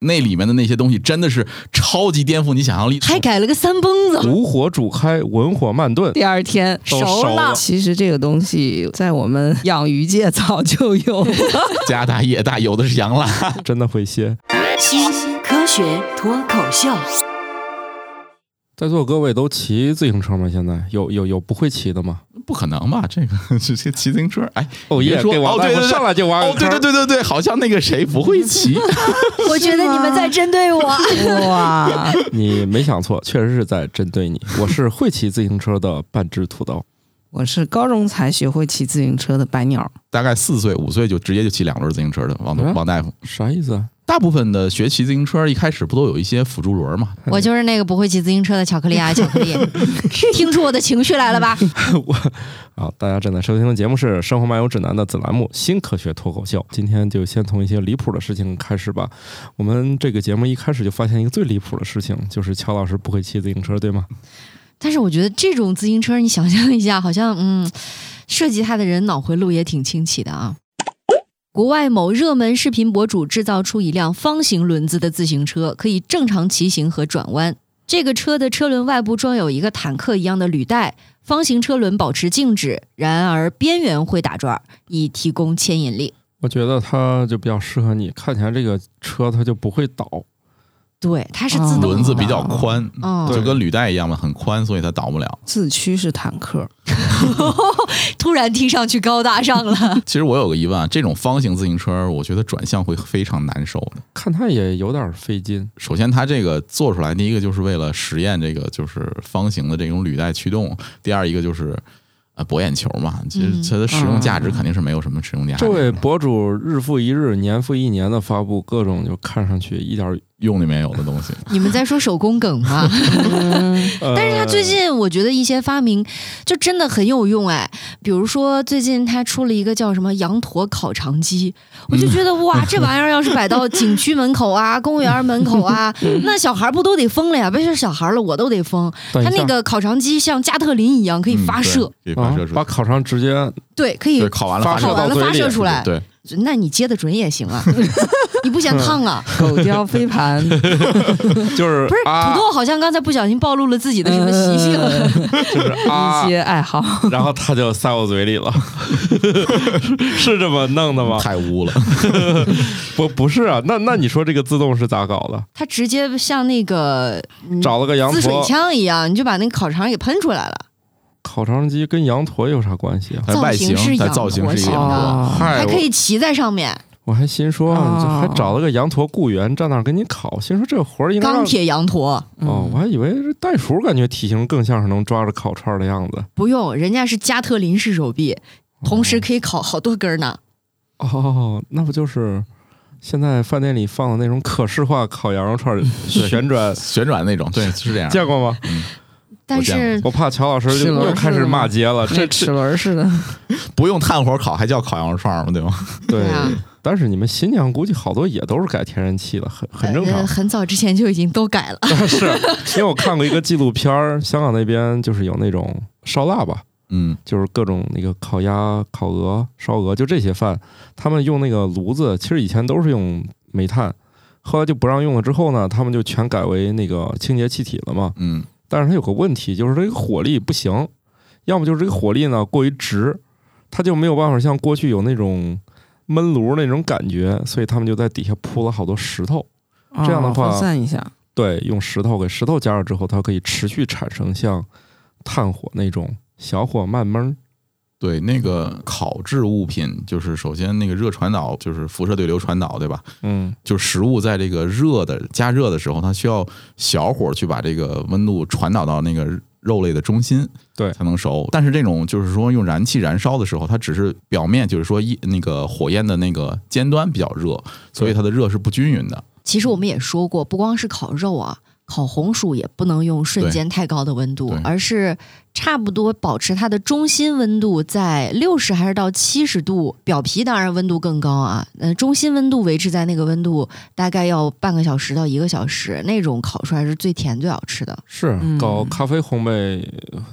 那里面的那些东西真的是超级颠覆你想象力，还改了个三蹦子，无火煮开，文火慢炖。第二天都熟熟了其实这个东西在我们养鱼界早就有了。家大业大，有的是羊了。真的会歇。新科学脱口秀，在座各位都骑自行车吗？现在有有有不会骑的吗？不可能吧？这个 直接骑自行车，哎，哦耶，说给王大夫哦对对对上来就玩哦，对对对对对，好像那个谁不会骑，我觉得你们在针对我。哇，你没想错，确实是在针对你。我是会骑自行车的半只土豆。我是高中才学会骑自行车的白鸟。大概四岁五岁就直接就骑两轮自行车的王嗯王大夫。啥意思啊？大部分的学骑自行车一开始不都有一些辅助轮嘛？我就是那个不会骑自行车的巧克力啊，巧克力，听出我的情绪来了吧？我好，大家正在收听的节目是《生活漫游指南》的子栏目《新科学脱口秀》。今天就先从一些离谱的事情开始吧。我们这个节目一开始就发现一个最离谱的事情，就是乔老师不会骑自行车，对吗？但是我觉得这种自行车，你想象一下，好像嗯，设计它的人脑回路也挺清奇的啊。国外某热门视频博主制造出一辆方形轮子的自行车，可以正常骑行和转弯。这个车的车轮外部装有一个坦克一样的履带，方形车轮保持静止，然而边缘会打转，以提供牵引力。我觉得它就比较适合你，看起来这个车它就不会倒。对，它是自动的轮子比较宽，嗯就跟履带一样嘛，很宽，所以它倒不了。自驱式坦克，突然听上去高大上了。其实我有个疑问啊，这种方形自行车，我觉得转向会非常难受的。看它也有点费劲。首先，它这个做出来，第一个就是为了实验这个就是方形的这种履带驱动，第二一个就是呃博眼球嘛。其实嗯它的使用价值肯定是没有什么使用价值的。这位博主日复一日、年复一年的发布各种，就看上去一点儿。用里面有的东西，你们在说手工梗吗？呃 但是他最近我觉得一些发明就真的很有用哎，比如说最近他出了一个叫什么羊驼烤肠机，我就觉得哇，这玩意儿要是摆到景区门口啊、公园门口啊，那小孩不都得疯了呀？别说小孩了，我都得疯。他那个烤肠机像加特林一样可以发射，嗯对可以发射出来，啊把烤肠直接对，可以，烤完了发发射烤完了发射出来。对，那你接的准也行啊，你不嫌烫啊？狗叼飞盘，就是不是，啊土豆好像刚才不小心暴露了自己的什么习性。就是啊一，些爱好。然后他就塞我嘴里了，是这么弄的吗？太污了。不不是啊，那那你说这个自动是咋搞的？它直接像那个嗯找了个羊自水，枪一样，你就把那个烤肠给喷出来了。烤肠机跟羊驼有啥关系啊？外形造型是，它羊造型是一个驼型的羊驼，哦嗨，还可以骑在上面，我还心说，还找了个羊驼雇员站那儿给你烤，心说这活儿应该让钢铁羊驼哦，我还以为这袋鼠感觉体型更像是能抓着烤串儿的样子。不用，人家是加特林式手臂，同时可以烤好多根儿呢。哦，那不就是现在饭店里放的那种可视化烤羊肉串儿旋转？旋转那种，对，是这样。见过吗？但见是我怕乔老师就又开始骂街了。这齿这轮似的，不用炭火烤，还叫烤羊肉串吗？对吗？对对啊，但是你们新疆估计好多也都是改天然气了，很很正常呃。很早之前就已经都改了。是因为我看过一个纪录片儿，香港那边就是有那种烧腊吧，嗯，就是各种那个烤鸭、烤鹅、烧鹅，就这些饭，他们用那个炉子，其实以前都是用煤炭，后来就不让用了。之后呢，他们就全改为那个清洁气体了嘛。嗯，但是它有个问题，就是这个火力不行，要么就是这个火力呢过于直，它就没有办法像过去有那种闷炉那种感觉，所以他们就在底下铺了好多石头。这样的话哦分散一下。对，用石头给石头加热之后，它可以持续产生像炭火那种小火慢焖。对，那个烤制物品，就是首先那个热传导，就是辐射对流传导，对吧？嗯，就是食物在这个热的加热的时候，它需要小火去把这个温度传导到那个肉类的中心，对才能熟。但是这种就是说用燃气燃烧的时候，它只是表面就是说一那个火焰的那个尖端比较热，所以它的热是不均匀的。其实我们也说过，不光是烤肉啊，烤红薯也不能用瞬间太高的温度，而是差不多保持它的中心温度在六十还是到七十度，表皮当然温度更高啊。呃，中心温度维持在那个温度，大概要半个小时到一个小时，那种烤出来是最甜最好吃的。是嗯搞咖啡烘焙，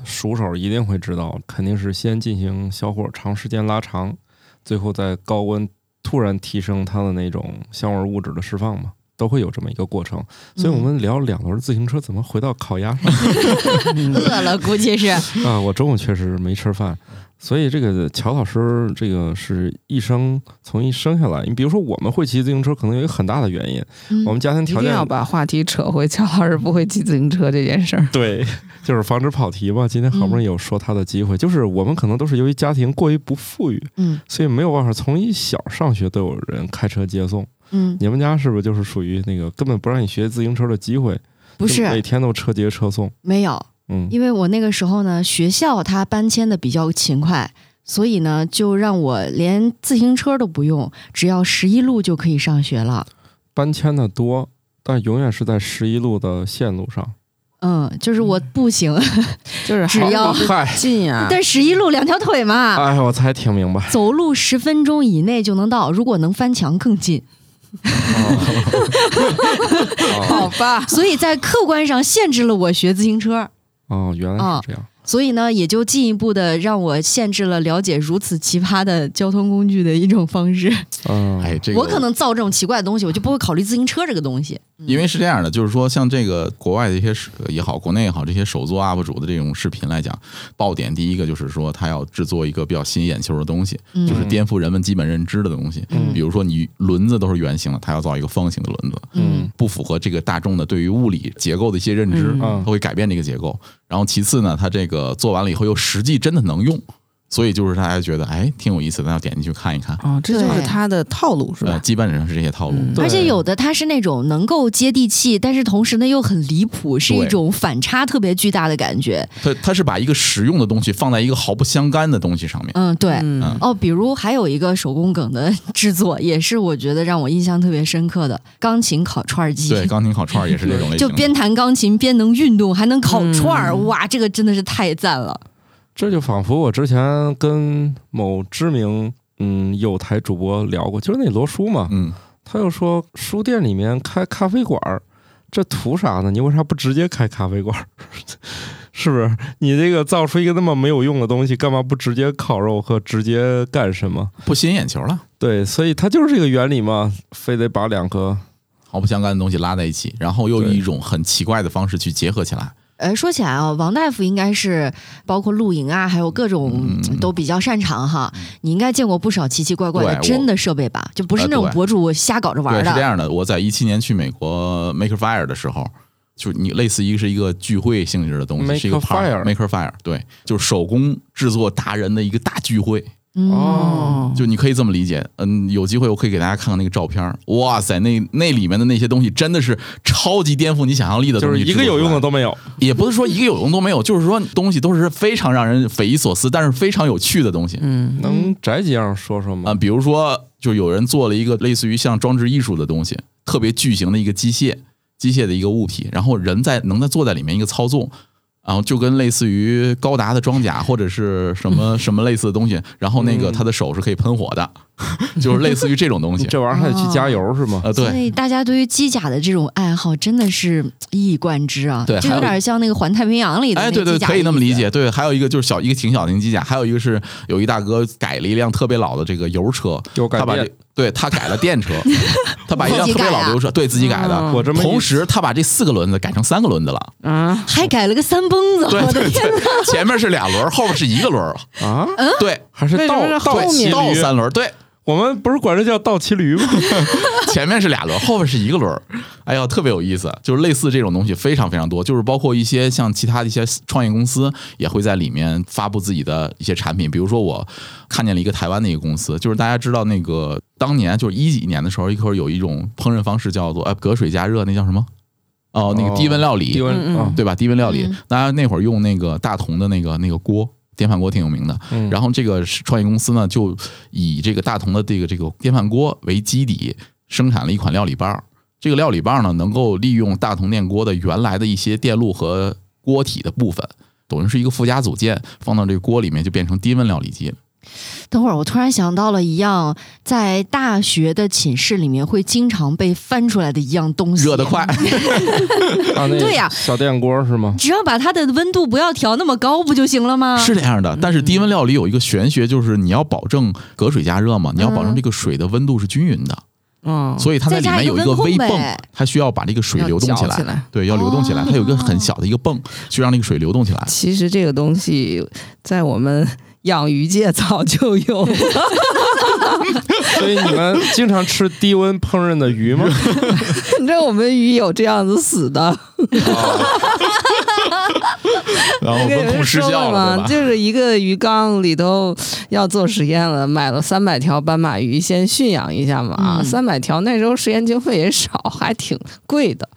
熟手一定会知道，肯定是先进行小火长时间拉长，最后在高温突然提升它的那种香味物质的释放嘛。都会有这么一个过程。所以我们聊两轮自行车，怎么回到烤鸭上？饿了估计是。啊，我中午确实没吃饭，所以这个乔老师这个是一生从一生下来，你比如说我们会骑自行车，可能有一个很大的原因，嗯我们家庭条件定要把话题扯回乔老师不会骑自行车这件事儿。对，就是防止跑题嘛。今天好不容易有说他的机会，就是我们可能都是由于家庭过于不富裕，嗯所以没有办法从一小上学都有人开车接送。嗯，你们家是不是就是属于那个根本不让你学自行车的机会？不是每天都车接车送。没有，嗯，因为我那个时候呢，学校它搬迁的比较勤快，所以呢，就让我连自行车都不用，只要十一路就可以上学了。搬迁的多，但永远是在十一路的线路上。嗯，就是我步行，就是只要嗨，近啊，但十一路两条腿嘛，哎，我才听明白。走路十分钟以内就能到，如果能翻墙更近。哦 好吧，所以在客观上限制了我学自行车。哦，原来是这样。所以呢，也就进一步的让我限制了了解如此奇葩的交通工具的一种方式。嗯，哎，这个我可能造这种奇怪的东西，我就不会考虑自行车这个东西。因为是这样的，就是说，像这个国外的一些也好，国内也好，这些手作 UP 主的这种视频来讲，爆点第一个就是说，他要制作一个比较吸引眼球的东西，嗯就是颠覆人们基本认知的东西。嗯比如说，你轮子都是圆形的，他要造一个方形的轮子，嗯不符合这个大众的对于物理结构的一些认知，嗯他会改变这个结构。然后其次呢，他这个做完了以后又实际真的能用，所以就是大家觉得哎挺有意思的，那要点进去看一看。哦，这就是对他的套路是呃，吧？基本上是这些套路。嗯而且有的它是那种能够接地气，但是同时呢又很离谱，是一种反差特别巨大的感觉。他他是把一个实用的东西放在一个毫不相干的东西上面。嗯，对。嗯哦，比如还有一个手工梗的制作，也是我觉得让我印象特别深刻的钢琴烤串儿机。对，钢琴烤串儿也是这种类型。就边弹钢琴边能运动，还能烤串儿，嗯哇，这个真的是太赞了。这就仿佛我之前跟某知名嗯有台主播聊过，就是那罗叔嘛，嗯，他又说书店里面开咖啡馆儿，这图啥呢？你为啥不直接开咖啡馆儿？是不是？你这个造出一个那么没有用的东西，干嘛不直接烤肉和直接干什么？不吸引眼球了，对，所以它就是这个原理嘛，非得把两个毫不相干的东西拉在一起，然后又以一种很奇怪的方式去结合起来。呃，说起来啊，王大夫应该是包括露营啊，还有各种嗯都比较擅长哈。你应该见过不少奇奇怪怪的真的设备吧？就不是那种博主瞎搞着玩对，是这。样的。我在一七年去美国 Maker Fire 的时候，就你类似于是一个聚会性质的东西，是一个 Faire Maker Fire，对，就是手工制作达人的一个大聚会。嗯，哦就你可以这么理解，嗯，有机会我可以给大家看看那个照片儿。哇塞，那那里面的那些东西真的是超级颠覆你想象力的东西，就是一个有用的，都没有。也不是说一个有用都没有，就是说东西都是非常让人匪夷所思，但是非常有趣的东西。嗯，能摘几样说说啊、吗？比如说，就有人做了一个类似于像装置艺术的东西，特别巨型的一个机械，机械的一个物体，然后人在能在坐在里面一个操纵，然后就跟类似于高达的装甲或者是什么 什么类似的东西，然后那个嗯他的手是可以喷火的，就是类似于这种东西。这玩意儿还得去加油是吗？呃，所对，以大家对于机甲的这种爱好真的是一以贯之啊。对就有点像那个《环太平洋》里的哎，那对对，可以那么理解。对，还有一个就是小一个挺小型机甲，还有一个是有一大哥改了一辆特别老的这个油车，他把这对他改了电车，他把一辆特别老的油车对自己改的，嗯我这么同时他把这四个轮子改成三个轮子了。啊，还改了个三蹦子，对我的对对，前面是俩轮，后面是一个轮儿。啊，对，还是倒倒骑驴？倒三轮，对，我们不是管这叫倒骑驴吗？前面是俩轮儿，后面是一个轮儿。哎呀，特别有意思，就是类似这种东西非常非常多，就是包括一些像其他的一些创业公司也会在里面发布自己的一些产品。比如说，我看见了一个台湾的一个公司，就是大家知道那个当年就是一几年的时候，一会儿有一种烹饪方式叫做哎隔水加热，那叫什么？哦，那个低温料理，低温嗯嗯啊，对吧？低温料理嗯，大家那会儿用那个大同的那个那个锅。电饭锅挺有名的，嗯然后这个创业公司呢，就以这个大同的这个这个电饭锅为基底，生产了一款料理棒。这个料理棒呢，能够利用大同电锅的原来的一些电路和锅体的部分，等于是一个附加组件，放到这个锅里面就变成低温料理机了。等会儿，我突然想到了一样在大学的寝室里面会经常被翻出来的一样东西，热得快，啊，那 对呀小电锅是吗？只要把它的温度不要调那么高，不就行了吗？是这样的。但是低温料理有一个玄学，就是你要保证隔水加热嘛，你要保证这个水的温度是均匀的。嗯，所以它在里面有一个微泵它需要把这个水流动起来。起来对，要流动起来，它有一个很小的一个泵，去让那个水流动起来。其实这个东西在我们养鱼界早就有，所以你们经常吃低温烹饪的鱼吗？你知道我们鱼有这样子死的，然后我们温控失效了？就是一个鱼缸里头要做实验了，买了三百条斑马鱼，先驯养一下嘛。啊三百条那时候实验经费也少，还挺贵的，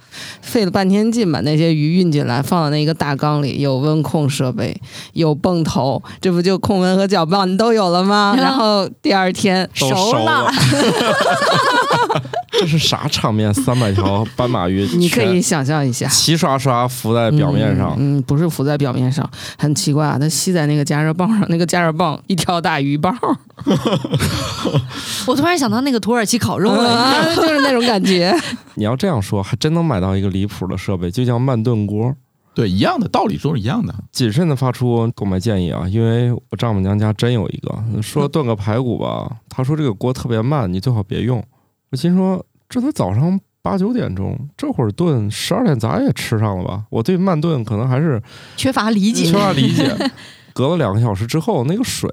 费了半天劲把那些鱼运进来，放到那个大缸里，有温控设备，有泵头，这不就控温和搅拌你都有了吗？嗯 然后第二天都熟了。这是啥场面？三百条斑马鱼，你可以想象一下。齐刷刷浮在表面上。嗯，嗯不是浮在表面上，很奇怪啊，它吸在那个加热棒上，那个加热棒一条大鱼棒，我突然想到那个土耳其烤肉了，啊，就是那种感觉。你要这样说，还真能买到一个离谱的设备，就叫慢炖锅。对，一样的道理都是一样的。谨慎的发出购买建议啊，因为我丈母娘家真有一个，说炖个排骨吧，他说这个锅特别慢，你最好别用。我心说，这都早上八九点钟，这会儿炖，十二点咱也吃上了吧？我对慢炖可能还是缺乏理解缺。乏理解。隔了两个小时之后，那个水，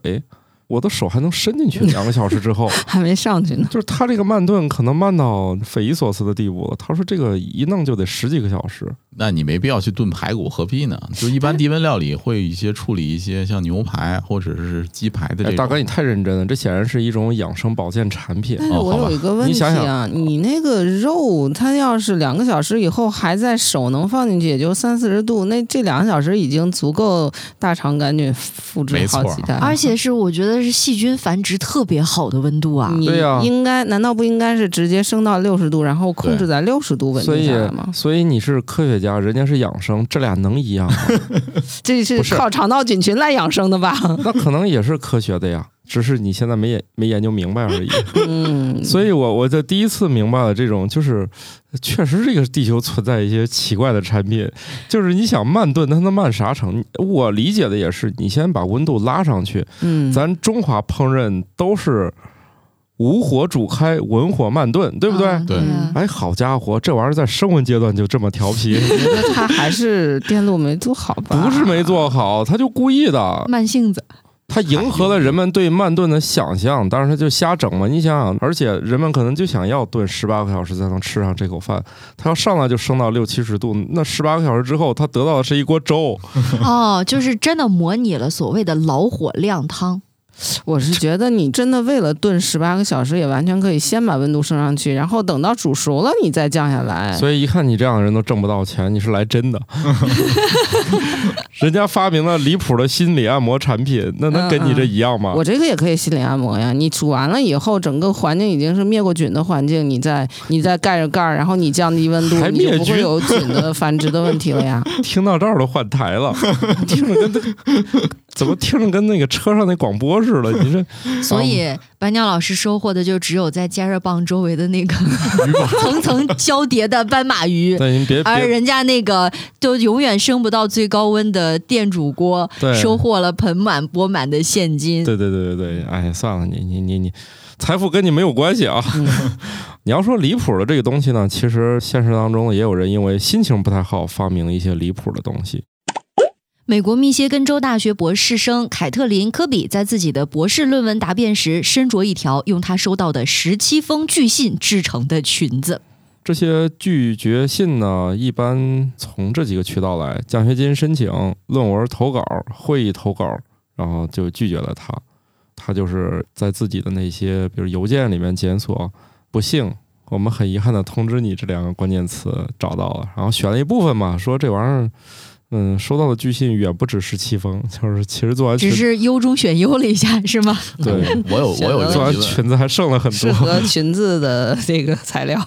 我的手还能伸进去。两个小时之后，还没上去呢。就是他这个慢炖可能慢到匪夷所思的地步了。他说这个一弄就得十几个小时。那你没必要去炖排骨，何必呢？就一般低温料理会有一些处理一些像牛排或者是鸡排的这哎，种。大哥，你太认真了，这显然是一种养生保健产品。但是我有一个问题你想啊，你那个肉，它要是两个小时以后还在手能放进去，也就三四十度，那这两个小时已经足够大肠杆菌复制好几代。而且是我觉得是细菌繁殖特别好的温度啊。你对呀应该难道不应该是直接升到六十度，然后控制在六十度稳所以定下来吗？，所以你是科学家，人家是养生，这俩能一样吗？这是靠肠道菌群来养生的吧？那可能也是科学的呀，只是你现在没研没研究明白而已。嗯，所以我我就第一次明白了这种，就是确实这个地球存在一些奇怪的产品，就是你想慢炖，它能慢啥成？我理解的也是，你先把温度拉上去，嗯，咱中华烹饪都是无火煮开，文火慢炖，对不对？对哎，好家伙，这玩意儿在升温阶段就这么调皮，我觉得他还是电路没做好吧？不是没做好，他就故意的。慢性子，它迎合了人们对慢炖的想象，当然它就瞎整嘛。你想想，而且人们可能就想要炖十八个小时才能吃上这口饭，它要上来就升到六七十度，那十八个小时之后，它得到的是一锅粥。哦，就是真的模拟了所谓的老火靓汤。我是觉得你真的为了炖十八个小时，也完全可以先把温度升上去，然后等到煮熟了你再降下来。所以一看你这样的人都挣不到钱，你是来真的。人家发明了离谱的心理按摩产品，那能跟你这一样吗？我这个也可以心理按摩呀。你煮完了以后，整个环境已经是灭过菌的环境，你再你再盖着盖儿，然后你降低温度，你就不会有菌的 繁殖的问题了呀。听到这儿都换台了，听着跟怎么听着跟那个车上那广播似的？你这所以白鸟老师收获的就只有在加热棒周围的那个 层层交叠的斑马鱼。而人家那个都永远升不到最高温的电煮锅，对收获了盆满钵满的现金。对对对对对，哎，算了，你你你你，财富跟你没有关系啊。你要说离谱的这个东西呢，其实现实当中也有人因为心情不太好，发明了一些离谱的东西。美国密歇根州大学博士生凯特琳·科比在自己的博士论文答辩时，身着一条用他收到的十七封拒信制成的裙子。这些拒绝信呢，一般从这几个渠道来：奖学金申请、论文投稿、会议投稿，然后就拒绝了他。他就是在自己的那些，比如邮件里面检索“不幸”，我们很遗憾的通知你这两个关键词找到了，然后选了一部分嘛，说这玩意儿，嗯，收到的拒信远不止十七封，就是其实做完只，是优中选优了一下，是吗？对，我有我有做完裙子还剩了很适多。合裙子的 这个材料，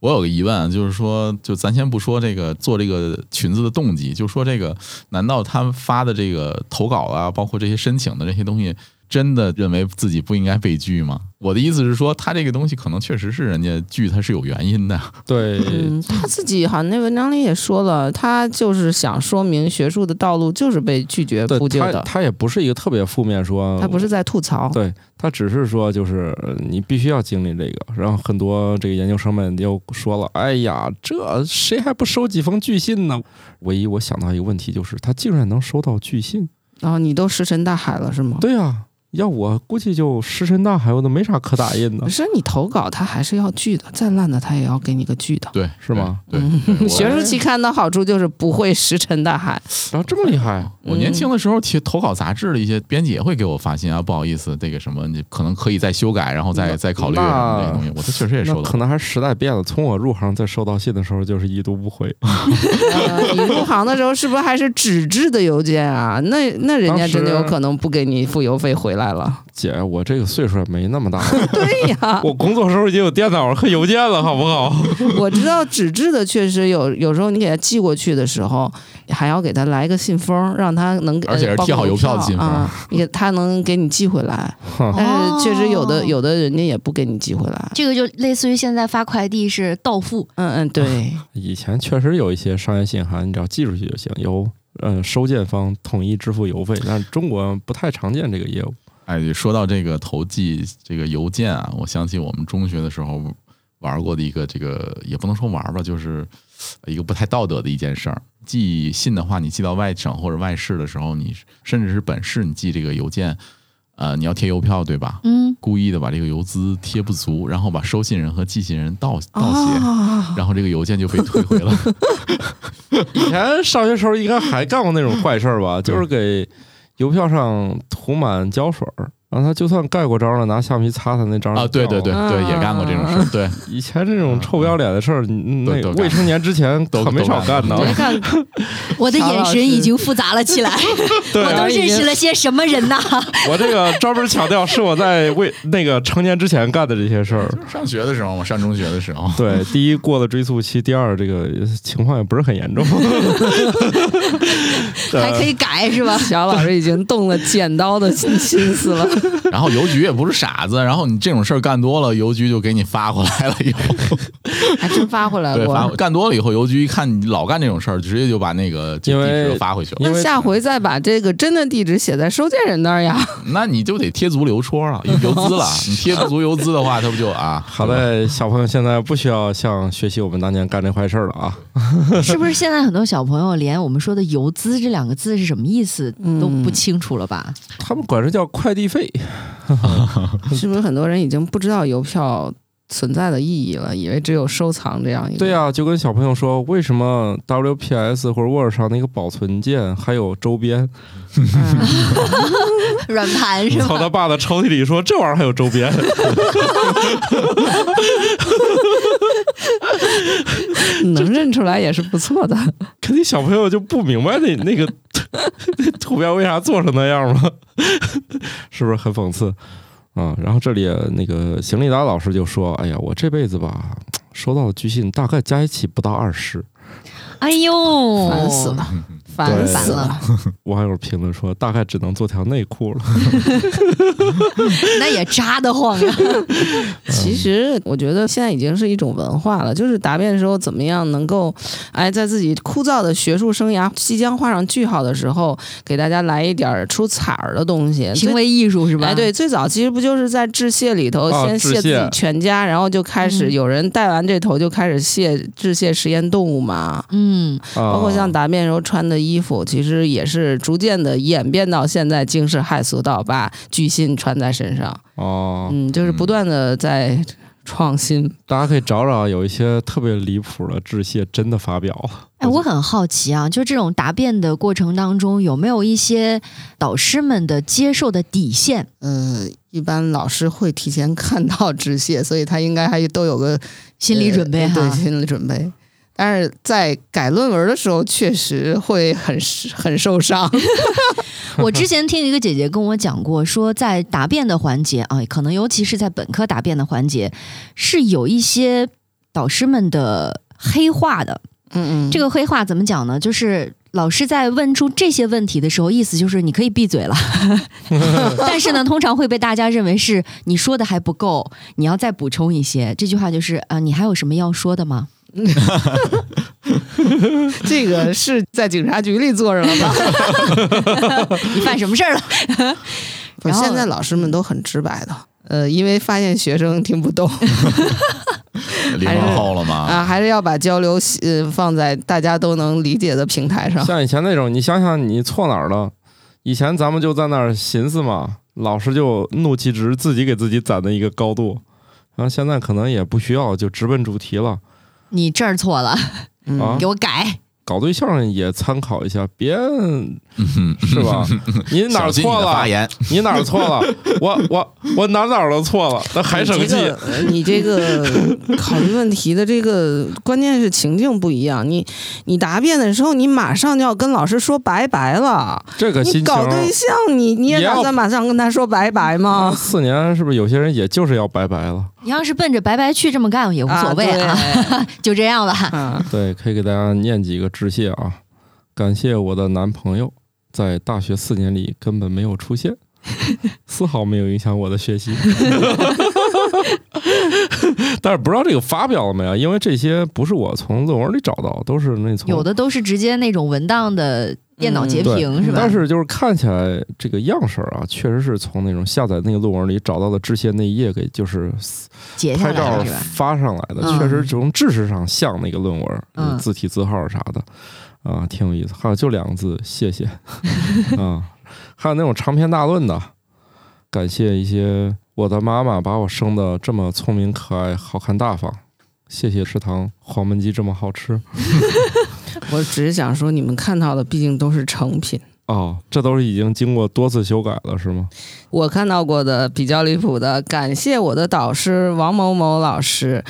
我有个疑问啊，就是说，就咱先不说这个做这个裙子的动机，就说这个，难道他们发的这个投稿啊，包括这些申请的这些东西，真的认为自己不应该被拒吗？我的意思是说，他这个东西可能确实是人家拒他是有原因的。对，嗯，他自己好像那文章里也说了，他就是想说明学术的道路就是被拒绝铺就的，他也不是一个特别负面说，他不是在吐槽。对他只是说，就是呃你必须要经历这个。然后很多这个研究生们又说了：“哎呀，这谁还不收几封拒信呢？”唯一我想到一个问题就是，他竟然能收到拒信。然后你都石沉大海了是吗？对呀、要我估计就石沉大海，我都没啥可打印的不，是你投稿他还是要拒的，再烂的他也要给你个拒的。对，是吗对，对对学术期刊的好处就是不会石沉大海。然 后这么厉害，我年轻的时候提投稿杂志的一些编辑也会给我发信啊，不好意思，这个什么你可能可以再修改，然后再再考虑什么这些东西，我都确实也收到可。能还是时代变了。从我入行再收到信的时候，就是已读不回。呃，你入行的时候是不是还是纸质的邮件啊？那那人家真的有可能不给你付邮费回来了。姐，我这个岁数也没那么大，对呀，我工作时候已经有电脑和邮件了，好不好？我知道纸质的确实有，有时候你给他寄过去的时候，还要给他来个信封，让他能给，而且是贴好邮票的信封啊，你给他能给你寄回来。但是确实有的哦有的人家也不给你寄回来。这个就类似于现在发快递是到付，嗯嗯，对，以前确实有一些商业信函，你只要寄出去就行，由嗯收件方统一支付邮费，但是中国不太常见这个业务。哎，说到这个投寄这个邮件啊，我想起我们中学的时候玩过的一个这个，也不能说玩吧，就是一个不太道德的一件事儿。寄信的话，你寄到外省或者外市的时候，你甚至是本市，你寄这个邮件，呃，你要贴邮票对吧？嗯，故意的把这个邮资贴不足，然后把收信人和寄信人盗盗写，啊，然后这个邮件就被退回了。以前上学时候应该还干过那种坏事儿吧，就是给邮票上涂满胶水儿，然后他就算盖过章了，拿橡皮擦他那章啊，对对对对，也干过这种事儿。对，以前这种臭不要脸的事儿，那未成年之前都可没少干呢 我的眼神已经复杂了起来，我都认识了些什么人呐？我这个专门强调是我在未那个成年之前干的这些事儿。上学的时候嘛，上中学的时候，对，第一过了追溯期，第二这个情况也不是很严重。还可以改是吧？小老师已经动了剪刀的心心思了。然后邮局也不是傻子，然后你这种事儿干多了，邮局就给你发回来了以后，还真发回来对，发 过。干多了以后，邮局一看你老干这种事儿，直接就把那个地址发回去了。因为那下回再把这个真的地址写在收件人那儿呀。那你就得贴足邮戳了，邮资了。你贴不足邮资的话，他不就啊？好在，小朋友现在不需要像学习我们当年干这坏事儿了啊。是不是现在很多小朋友连我们说的“邮资”这两个字是什么意思都不清楚了吧？他们管这叫快递费。是不是很多人已经不知道邮票存在的意义了，以为只有收藏这样一个？对啊、就跟小朋友说，为什么 WPS 或者 Word 上那个保存键还有周边？嗯软盘是吧？从他爸的抽屉里说，这玩意儿还有周边。能认出来也是不错的。肯定小朋友就不明白那那个那 图标为啥做成那样吗？是不是很讽刺啊？然后这里那个邢立达老师就说：“哎呀，我这辈子吧，收到的拒信大概加一起不到二十。哎呦，烦死了，烦对死了！网友评论说，大概只能做条内裤了。那也扎得慌啊！其实我觉得现在已经是一种文化了，就是答辩的时候怎么样能够，哎，在自己枯燥的学术生涯即将画上句号的时候，给大家来一点儿出彩儿的东西。行为艺术是吧？哎，对，最早其实不就是在致谢里头啊先谢自己全家，然后就开始嗯有人带完这头就开始谢致谢实验动物嘛。嗯，包包括像答辩时候穿的衣服，其实也是逐渐的演变到现在惊世骇俗到把巨星穿在身上。哦，嗯，就是不断的在创新。大家可以找找，有一些特别离谱的致谢真的发表了。哎，我很好奇啊，就这种答辩的过程当中，有没有一些导师们的接受的底线？呃，一般老师会提前看到致谢，所以他应该还都有个心理准备呃哈对，。心理准备。但是在改论文的时候，确实会很很受伤。我之前听一个姐姐跟我讲过，说在答辩的环节啊，可能尤其是在本科答辩的环节，是有一些导师们的黑话的。嗯嗯，这个黑话怎么讲呢？就是老师在问出这些问题的时候，意思就是你可以闭嘴了，但是呢，通常会被大家认为是你说的还不够，你要再补充一些。这句话就是啊、呃你还有什么要说的吗？这个是在警察局里坐着了吧？你犯什么事儿了？不现在老师们都很直白的，呃，因为发现学生听不懂零零后了吗？啊，还是要把交流呃放在大家都能理解的平台上。像以前那种，你想想你错哪儿了？以前咱们就在那儿寻思嘛，老师就怒气值自己给自己攒的一个高度，然后现在可能也不需要，就直奔主题了你这儿错了，嗯啊给。我改。搞对象也参考一下，别嗯是吧？你哪儿错了？你哪儿错了？我我我哪哪儿都错了，那还生气你这？个呃你这个考虑问题的这个关键是情境不一样。你你答辩的时候，你马上就要跟老师说拜拜了。你这个心情搞对象，你你也打算马上跟他说拜拜吗？四年是不是有些人也就是要拜拜了？你要是奔着白白去这么干也无所谓啊，啊就这样吧。对，可以给大家念几个致谢啊。感谢我的男朋友，在大学四年里根本没有出现，丝毫没有影响我的学习。但是不知道这个发表了没有？因为这些不是我从论文里找到，都是那从有的都是直接那种文档的电脑截对屏，是吧？但是就是看起来这个样式啊，确实是从那种下载那个论文里找到的致谢那一页给就是截下拍照来是吧？发上来的，嗯确实从知识上像那个论文，嗯字体字号啥的啊，挺有意思。还有就两个字，谢谢 啊。还有那种长篇大论的，感谢一些我的妈妈把我生的这么聪明可爱、好看大方。谢谢食堂黄焖鸡这么好吃 我只是想说，你们看到的毕竟都是成品。哦，这都是已经经过多次修改了是吗？我看到过的比较离谱的，感谢我的导师王某某老师，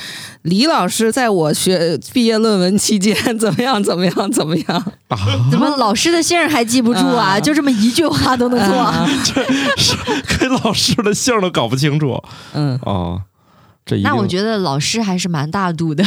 李老师在我学毕业论文期间怎么样怎么样怎么样，啊，怎么老师的姓还记不住啊？啊就这么一句话都能做？啊给老师的姓都搞不清楚嗯啊。这一那我觉得老师还是蛮大度的。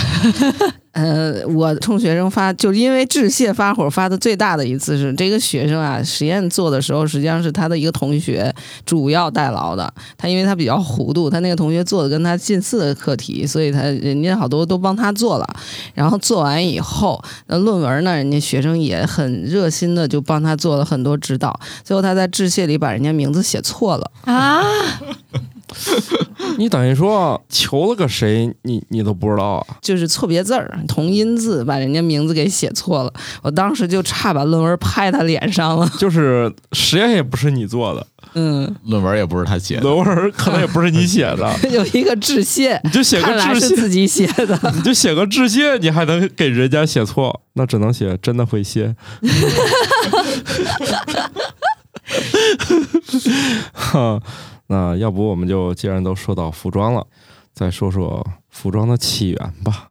呃，我冲学生发，就是因为致谢发火发的最大的一次是这个学生啊，实验做的时候，实际上是他的一个同学主要代劳的。他因为他比较糊涂，他那个同学做的跟他近似的课题，所以他人家好多都帮他做了。然后做完以后，那论文呢，人家学生也很热心的就帮他做了很多指导。最后他在致谢里把人家名字写错了。啊，你等于说求了个谁，你你都不知道啊？就是错别字儿、同音字，把人家名字给写错了。我当时就差把论文拍他脸上了。就是实验也不是你做的，嗯，论文也不是他写的，论文可能也不是你写的，有一个致谢，你就写个致谢，自己写的。你就写个致谢，你还能给人家写错，那只能写真的会谢。哈，那要不我们就既然都说到服装了，再说说服装的起源吧。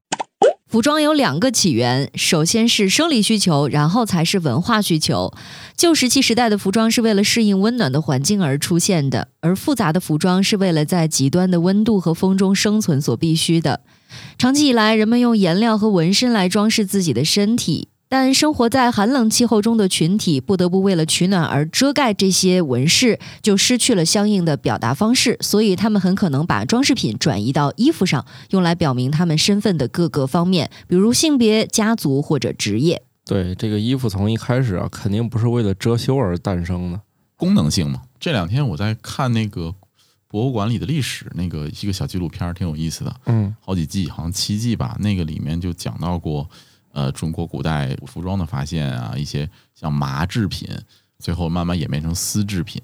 服装有两个起源，首先是生理需求，然后才是文化需求。旧石器时代的服装是为了适应温暖的环境而出现的，而复杂的服装是为了在极端的温度和风中生存所必须的。长期以来，人们用颜料和纹身来装饰自己的身体，但生活在寒冷气候中的群体不得不为了取暖而遮盖这些纹饰，就失去了相应的表达方式，所以他们很可能把装饰品转移到衣服上，用来表明他们身份的各个方面，比如性别、家族或者职业。对，这个衣服从一开始啊，肯定不是为了遮羞而诞生的。功能性嘛。这两天我在看那个博物馆里的历史，那个一个小纪录片儿，挺有意思的，嗯好几季，好像七季吧。那个里面就讲到过，呃，中国古代服装的发现啊，一些像麻制品，最后慢慢演变成丝制品，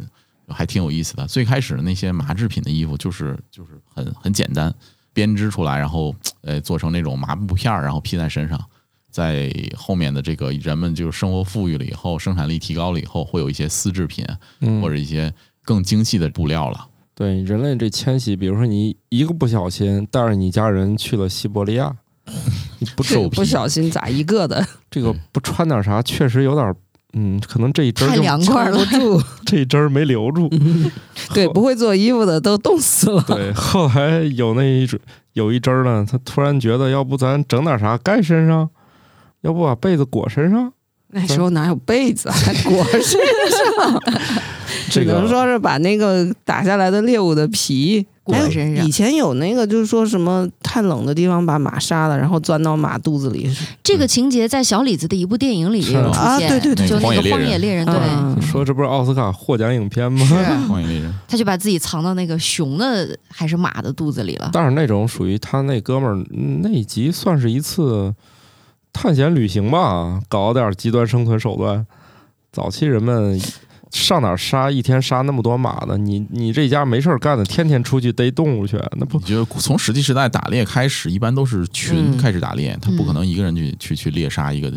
还挺有意思的。最开始的那些麻制品的衣服，就是就是很很简单，编织出来，然后呃做成那种麻布片儿，然后披在身上。在后面的这个人们就是生活富裕了以后，生产力提高了以后，会有一些丝制品嗯，或者一些更精细的布料了。对人类这迁徙，比如说你一个不小心带着你家人去了西伯利亚，你 不兽皮 不小心咋一个的，这个不穿点啥，确实有点儿，嗯，可能这一针儿太凉快了住。这一针儿没留住。对，不会做衣服的都冻死了。对，后来有那一针有一针儿呢，他突然觉得，要不咱整点啥盖身上，要不把被子裹身上，那时候哪有被子裹身上，只能说是把那个打下来的猎物的皮裹身上以前有那个就是说什么太冷的地方把马杀了，然后钻到马肚子里。这个情节在小李子的一部电影里也有出啊现，对对对就那个《那个荒野猎人对，嗯说这不是奥斯卡获奖影片吗？是，荒野猎人，他就把自己藏到那个熊的还是马的肚子里了。但是那种属于他那哥们儿那一集算是一次探险旅行吧，搞点极端生存手段。早期人们上哪儿杀一天杀那么多马呢？你你这家没事儿干的，天天出去逮动物去，那不你觉得从石器时代打猎开始，一般都是群嗯开始打猎，他不可能一个人去去去猎杀一个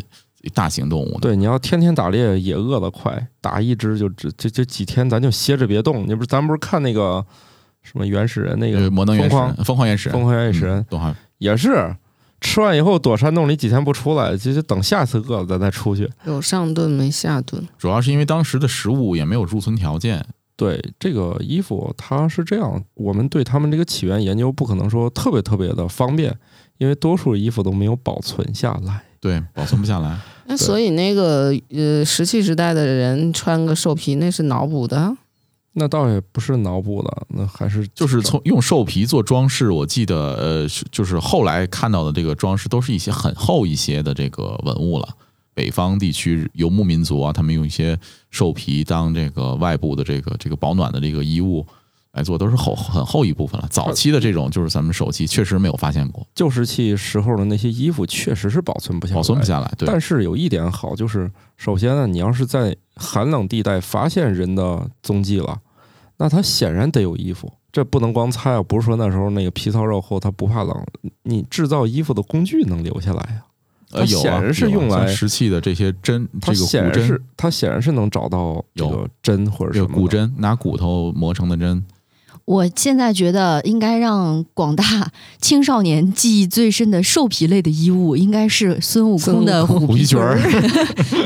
大型动物的。对？你要天天打猎也饿得快，打一只就这这这几天咱就歇着别动。你不是咱不是看那个什么原始人那那个魔能原始人疯狂疯狂原始人疯狂原始人嗯动画也是。吃完以后躲山洞里几天不出来，就就等下次饿了咱再出去。有上顿没下顿，主要是因为当时的食物也没有贮存条件，对这个衣服，它是这样，我们对他们这个起源研究不可能说特别特别的方便，因为多数衣服都没有保存下来。对，保存不下来。那所以那个呃石器时代的人穿个兽皮，那是脑补的。那倒也不是脑补的，那还是就是从用兽皮做装饰，我记得呃，是就是后来看到的这个装饰都是一些很厚一些的这个文物了。北方地区游牧民族啊，他们用一些兽皮当这个外部的这个这个保暖的这个衣物来做，都是厚很厚一部分了。早期的这种就是咱们手期确实没有发现过，旧石器时候的那些衣服，确实是保存不下来，保存不下来。对，但是有一点好，就是首先呢，你要是在寒冷地带发现人的踪迹了，那他显然得有衣服，这不能光猜啊！不是说那时候那个皮糙肉厚，他不怕冷，你制造衣服的工具能留下来呀、呃，它有啊显然是用来像石器的这些针，它这个骨针显然是，它显然是能找到这个有针或者这什么的。个骨针，拿骨头磨成的针。我现在觉得应该让广大青少年记忆最深的兽皮类的衣物，应该是孙悟空的虎虎皮裙儿儿。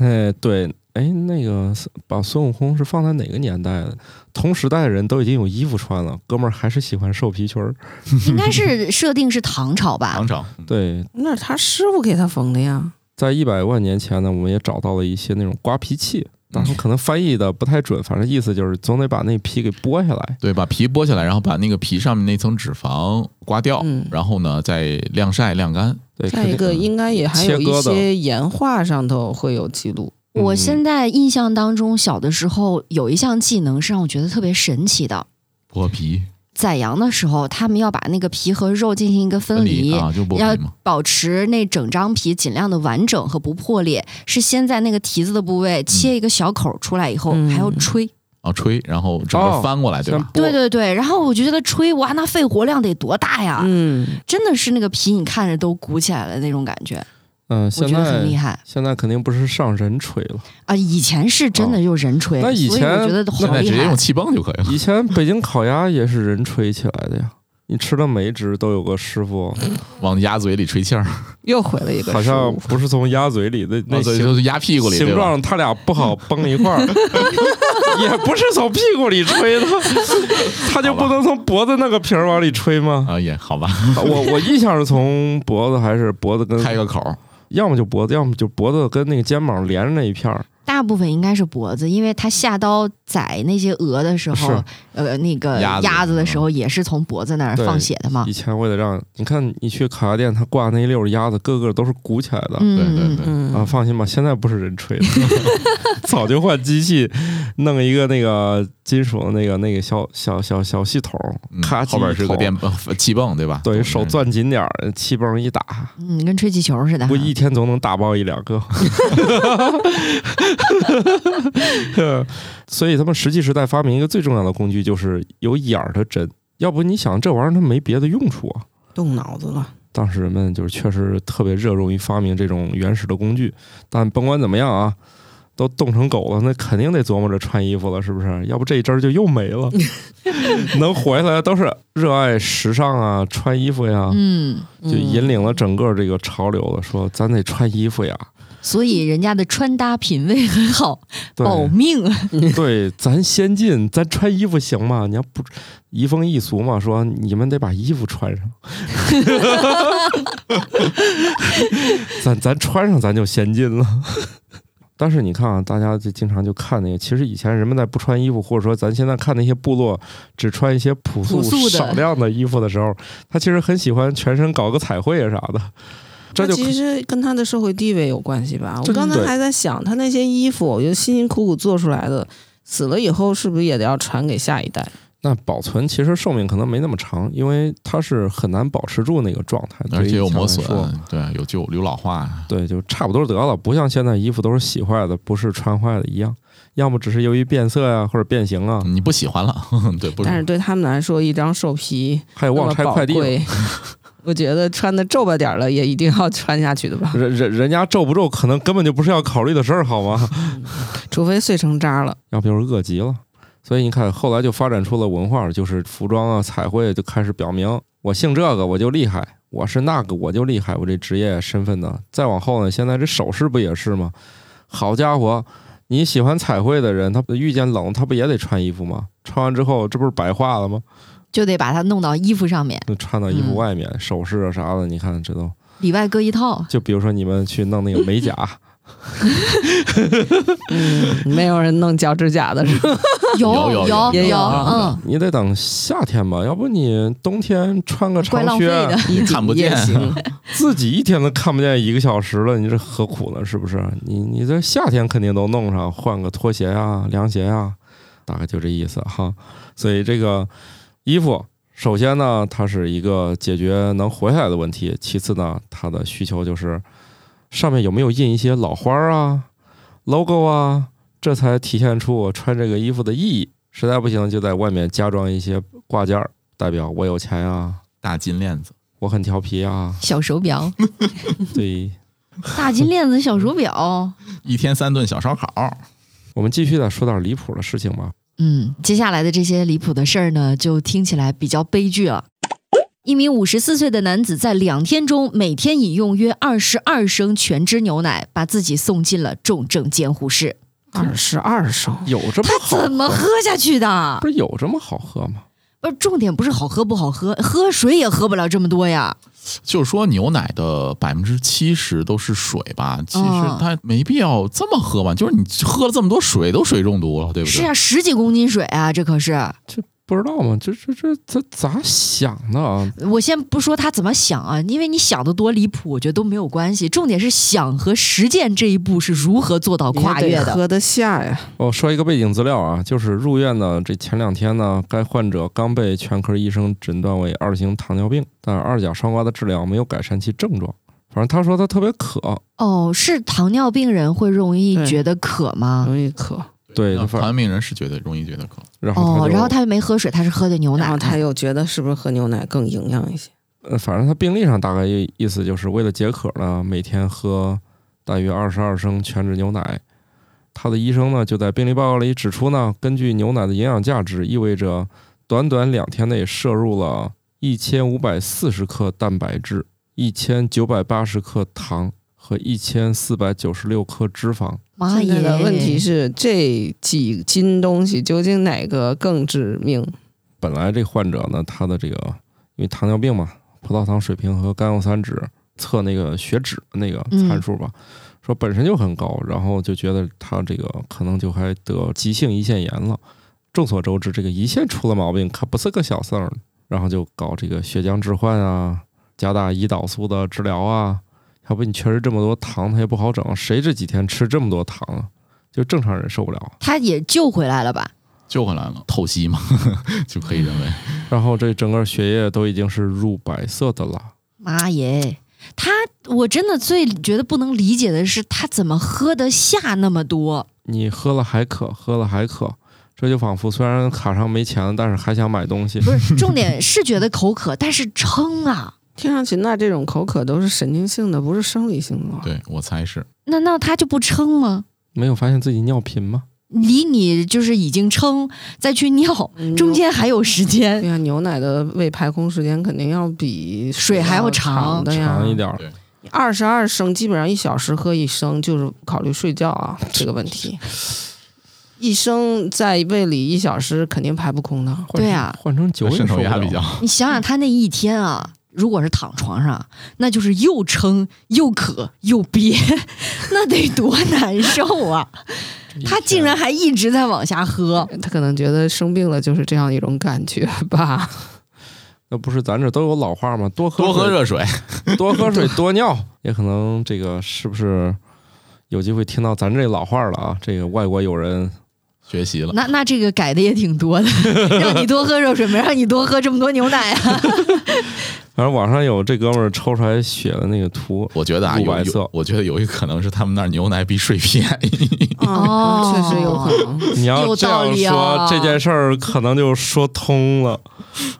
哎，对，哎，那个把孙悟空是放在哪个年代的？同时代的人都已经有衣服穿了，哥们儿还是喜欢兽皮裙儿。应该是设定是唐朝吧唐？朝，对，那是他师傅给他缝的呀。在一百万年前呢，我们也找到了一些那种刮皮器，当然可能翻译的不太准，反正意思就是总得把那皮给剥下来。对，把皮剥下来，然后把那个皮上面那层脂肪刮掉，嗯然后呢再晾晒晾干。对，再一个，应该也还有一些岩画上头会有记录。我嗯现在印象当中，小的时候有一项技能是让我觉得特别神奇的。剥皮宰羊的时候，他们要把那个皮和肉进行一个分离，啊，就剥要。保持那整张皮尽量的完整和不破裂。是先在那个蹄子的部位切一个小口出来以后，嗯还要吹。啊，吹，然后整哦个翻过来，对吧？对对对，然后我就觉得吹哇，那肺活量得多大呀！嗯，真的是那个皮，你看着都鼓起来了那种感觉，嗯、现在厉害现在肯定不是上人吹了，啊！以前是真的用人吹，那以所以我前觉得好厉害现在直接用。气泵就可以了。以前北京烤鸭也是人吹起来的呀。你吃的每一只都有个师傅，往鸭嘴里吹气儿，又回了一个好像不是从鸭嘴里的那那嘴形就是鸭屁股里，形？状，他俩不好 崩一块儿，也不是从屁股里吹的，他就不能从脖子那个皮儿往里吹吗？啊，也好吧，我我印象是从脖子还是脖子跟开个口儿，要么就脖子，要么就脖子跟那个肩膀连着那一片儿。大部分应该是脖子，因为他下刀宰那些鹅的时候，呃，那个鸭子鸭子的时候也是从脖子那儿放血的嘛以。前为了让你看，你去烤鸭店，他挂那一溜儿鸭子，个个都是鼓起来的。嗯，对对嗯对嗯啊，放心吧，现在不是人吹的，早就换机器，弄一个那个金属的那个那个小小小小系统嗯，咔后边是个电，泵气泵，对吧？对手攥紧点儿，气泵一打，嗯，跟吹气球似的哈。我一天总能打爆一两个。所以他们石器时代发明一个最重要的工具，就是有眼儿的针。要不你想，这玩意儿它没别的用处啊。动脑子了。当时人们就是确实特别热衷于发明这种原始的工具，但甭管怎么样啊，都冻成狗了，那肯定得琢磨着穿衣服了，是不是？要不这一针儿就又没了。能活下来都是热爱时尚啊，穿衣服呀，嗯，就引领了整个这个潮流了。说咱得穿衣服呀，所以人家的穿搭品味很好，保命。对，咱先进，咱穿衣服行吗？你要不移风易俗嘛，说你们得把衣服穿上，咱咱穿上咱就先进了。但是你看啊，大家就经常就看那个，其实以前人们在不穿衣服，或者说咱现在看那些部落只穿一些朴素少量的衣服的时候，他其实很喜欢全身搞个彩绘啊啥的。这就其实跟他的社会地位有关系吧？我刚才还在想，他那些衣服，我觉得辛辛苦苦做出来的，死了以后是不是也得要传给下一代？那保存其实寿命可能没那么长，因为它是很难保持住那个状态，而且有磨损对有旧有老化，对，就差不多得了，不像现在衣服都是洗坏的，不是穿坏的一样，要么只是由于变色呀、或者变形啊，你不喜欢了，对，不但是对他们来说，一张兽皮还有忘拆快递 我觉得穿的皱巴点儿了，也一定要穿下去的吧？人人人家皱不皱，可能根本就不是要考虑的事儿，好吗？除非碎成渣了。要不就是饿极了。所以你看，后来就发展出了文化，就是服装啊、彩绘就开始表明我姓这个我就厉害，我是那个我就厉害，我这职业身份呢。再往后呢，现在这首饰不也是吗？好家伙，你喜欢彩绘的人，他遇见冷，他不也得穿衣服吗？穿完之后，这不是白化了吗？就得把它弄到衣服上面，就穿到衣服嗯外面，首饰啊啥的，你看这都。里外各一套。就比如说你们去弄那个美甲，嗯，没有人弄脚趾甲的是吧？有有也有啊嗯，你得等夏天吧，要不你冬天穿个长靴你。看不见。自己一天都看不见一个小时了，你这何苦呢？是不是？你你这夏天肯定都弄上，换个拖鞋啊、凉鞋啊，大概就这意思哈。所以这个衣服，首先呢，它是一个解决能活下来的问题；其次呢，它的需求就是上面有没有印一些老花啊、logo 啊，这才体现出我穿这个衣服的意义。实在不行，就在外面加装一些挂件儿，代表我有钱啊，大金链子，我很调皮啊。小手表，对。大金链子小手表。一天三顿小烧烤，我们继续再说点离谱的事情吧。嗯，接下来的这些离谱的事儿呢，就听起来比较悲剧了。一名五十四岁的男子在两天中每天饮用约二十二升全脂牛奶，把自己送进了重症监护室。二十二升，有这么他好喝？怎么喝下去的？不是有这么好喝吗？不是重点，不是好喝不好喝，喝水也喝不了这么多呀。就是说牛奶的百分之七十都是水吧？其实嗯它没必要这么喝吧？就是你喝了这么多水，都水中毒了，对不对？是啊，十几公斤水啊，这可是。不知道吗？这这这这咋想的啊？我先不说他怎么想啊，因为你想的多离谱，我觉得都没有关系。重点是想和实践这一步是如何做到跨越的。喝得下呀。我说一个背景资料啊，就是入院的这前两天呢，该患者刚被全科医生诊断为二型糖尿病，但二甲双胍的治疗没有改善其症状。反正他说他特别渴，哦，是糖尿病人会容易觉得渴吗？容易渴，对，糖尿病人是觉得容易觉得渴，哦，然后哦然后他又没喝水，他是喝的牛奶。然后他又觉得是不是喝牛奶更营养一些？呃，反正他病历上大概意意思就是为了解渴呢，每天喝大约二十二升全脂牛奶。他的医生呢就在病历报告里指出呢，根据牛奶的营养价值，意味着短短两天内摄入了一千五百四十克蛋白质、一千九百八十克糖和一千四百九十六克脂肪。妈现在耶！的问题是这几斤东西究竟哪个更致命？本来这患者呢，他的这个因为糖尿病嘛，葡萄糖水平和甘油三酯测那个血脂的那个参数吧，说本身就很高，然后就觉得他这个可能就还得急性胰腺炎了。众所周知，这个胰腺出了毛病可不是个小事儿，然后就搞这个血浆置换啊，加大胰岛素的治疗啊。要不你确实这么多糖，它也不好整。谁这几天吃这么多糖啊？就正常人受不了。他也救回来了吧？救回来了，透析嘛，就可以认为 然后这整个血液都已经是乳白色的了。妈耶！他我真的最觉得不能理解的是，他怎么喝得下那么多？你喝了还渴，喝了还渴，这就仿佛虽然卡上没钱了，但是还想买东西。不是，重点是觉得口渴，但是撑啊！听上去那这种口渴都是神经性的，不是生理性的。对我猜是。那那他就不撑吗？没有发现自己尿频吗？离你就是已经撑，再去尿，嗯中间还有时间对间。呀，牛奶的胃排空时间肯定要比水还要长长的呀，长一点儿。二十二升，基本上一小时喝一升，就是考虑睡觉啊 这个问题。一升在胃里一小时肯定排不空的。对啊换成九也渗透受不了压比较。你想想他那一天啊，如果是躺床上，那就是又撑又渴又憋，那得多难受啊！他竟然还一直在往下喝，他可能觉得生病了就是这样一种感觉吧。那不是咱这都有老话吗？多喝多喝热水，多喝水多尿，也可能这个是不是有机会听到咱这老话了啊？这个外国友人学习了。那那这个改的也挺多的，让你多喝热水，没让你多喝这么多牛奶啊！反正网上有这哥们儿抽出来血的那个图，我觉得啊，有色有，我觉得有一可能是他们那儿牛奶比水便宜。哦 确实有可能。你要有这样道理说，哦这件事儿可能就说通了。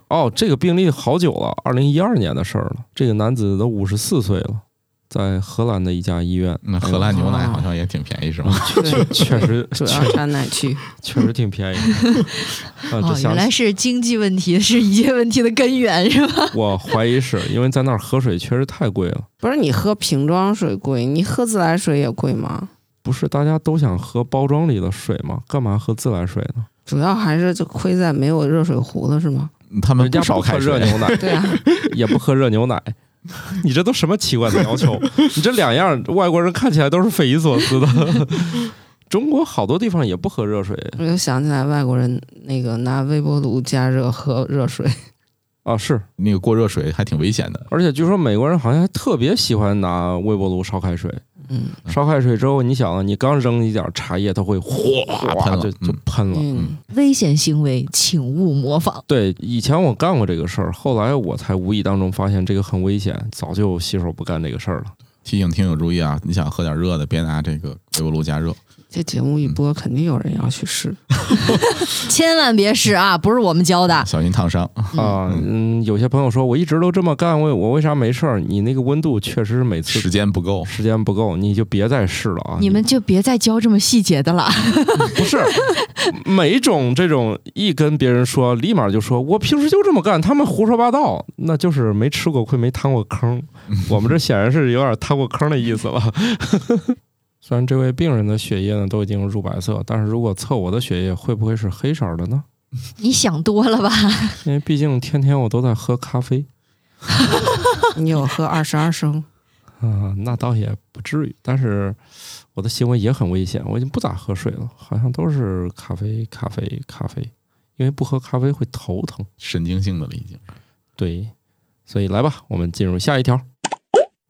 哦，这个病例好久了，二零一二年的事儿了。这个男子都五十四岁了，在荷兰的一家医院。那荷兰牛奶好像也挺便宜，是吗？确，确实 奶去。确实挺便宜。哦，原来是经济问题是一切问题的根源，是吧？我怀疑是因为在那儿喝水确实太贵了。不是你喝瓶装水贵，你喝自来水也贵吗？不是大家都想喝包装里的水吗？干嘛喝自来水呢？主要还是就亏在没有热水壶了，是吗？他们人家不烧开不喝热，牛奶，对啊，也不喝热牛奶。你这都什么奇怪的要求？你这两样外国人看起来都是匪夷所思的。中国好多地方也不喝热水我就想起来外国人那个拿微波炉加热喝热水，啊，是，那个过热水还挺危险的。而且据说美国人好像还特别喜欢拿微波炉烧开水。嗯烧开水之后，你想啊，你刚扔一点茶叶，它会哗喷了就就嗯喷了。嗯，危险行为，请勿模仿。对，以前我干过这个事儿，后来我才无意当中发现这个很危险，早就洗手不干这个事儿了。提醒听友注意啊，你想喝点热的，别拿这个微波炉加热。这节目一播，肯定有人要去试。千万别试啊！不是我们教的。小心烫伤。啊，嗯，有些朋友说我一直都这么干，我我为啥没事儿？你那个温度确实是每次时间不够，时间不够，你就别再试了啊！你们就别再教这么细节的了。不是每种这种一跟别人说，立马就说我平时就这么干，他们胡说八道，那就是没吃过亏，没趟过坑。我们这显然是有点趟过坑的意思了。虽然这位病人的血液呢都已经乳白色，但是如果测我的血液，会不会是黑色的呢？你想多了吧？因为毕竟天天我都在喝咖啡 你有喝二十二升？啊、那倒也不至于，但是我的行为也很危险，我已经不咋喝水了，好像都是咖啡、咖啡、咖啡，因为不喝咖啡会头疼。神经性的了已经。对，所以来吧，我们进入下一条。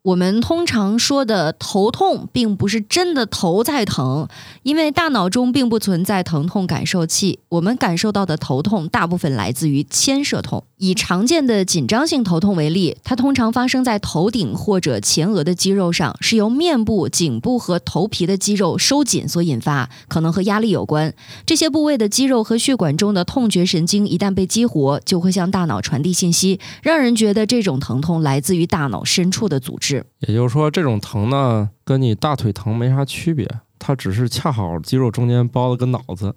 我们通常说的头痛，并不是真的头在疼，因为大脑中并不存在疼痛感受器。我们感受到的头痛，大部分来自于牵涉痛。以常见的紧张性头痛为例，它通常发生在头顶或者前额的肌肉上，是由面部、颈部和头皮的肌肉收紧所引发，可能和压力有关。这些部位的肌肉和血管中的痛觉神经一旦被激活，就会向大脑传递信息，让人觉得这种疼痛来自于大脑深处的组织。也就是说，这种疼呢，跟你大腿疼没啥区别，它只是恰好肌肉中间包了个脑子。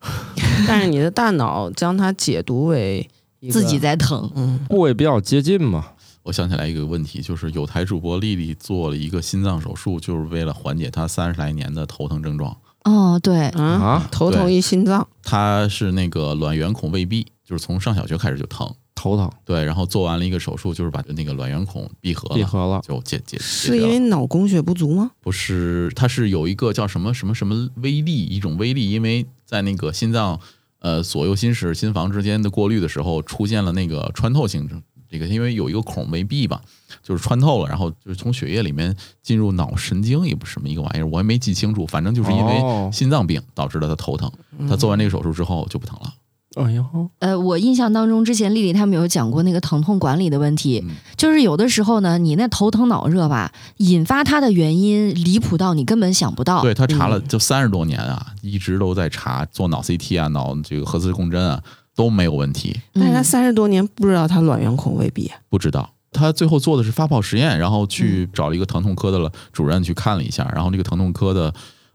但是你的大脑将它解读为自己在疼。嗯，部位比较接近嘛。我想起来一个问题，就是有台主播丽丽做了一个心脏手术，就是为了缓解她三十来年的头疼症状。哦，对，啊，啊头疼一心脏，她是那个卵圆孔未闭，就是从上小学开始就疼。头疼对，然后做完了一个手术，就是把那个卵圆孔闭合了，闭合了，就解解解是。因为脑供血不足吗？不是，它是有一个叫什么什么什么微粒，一种微粒，因为在那个心脏呃左右心室、心房之间的过滤的时候，出现了那个穿透性这个，因为有一个孔没闭吧，就是穿透了，然后就是从血液里面进入脑神经，也不是什么一个玩意儿，我也没记清楚，反正就是因哦为心脏病导致了他头疼。他做完这个手术之后就不疼了。哎呦，呃，我印象当中之前丽丽他们有讲过那个疼痛管理的问题，嗯。就是有的时候呢，你那头疼脑热吧，引发它的原因离谱到你根本想不到。对他查了嗯。就三十多年啊，一直都在查做脑 CT 啊、脑这个核磁共振啊都没有问题，嗯，但是他三十多年不知道他卵圆孔未闭，不知道。他最后做的是发泡实验，然后去嗯。找了一个疼痛科的了主任去看了一下，然后这个疼痛科的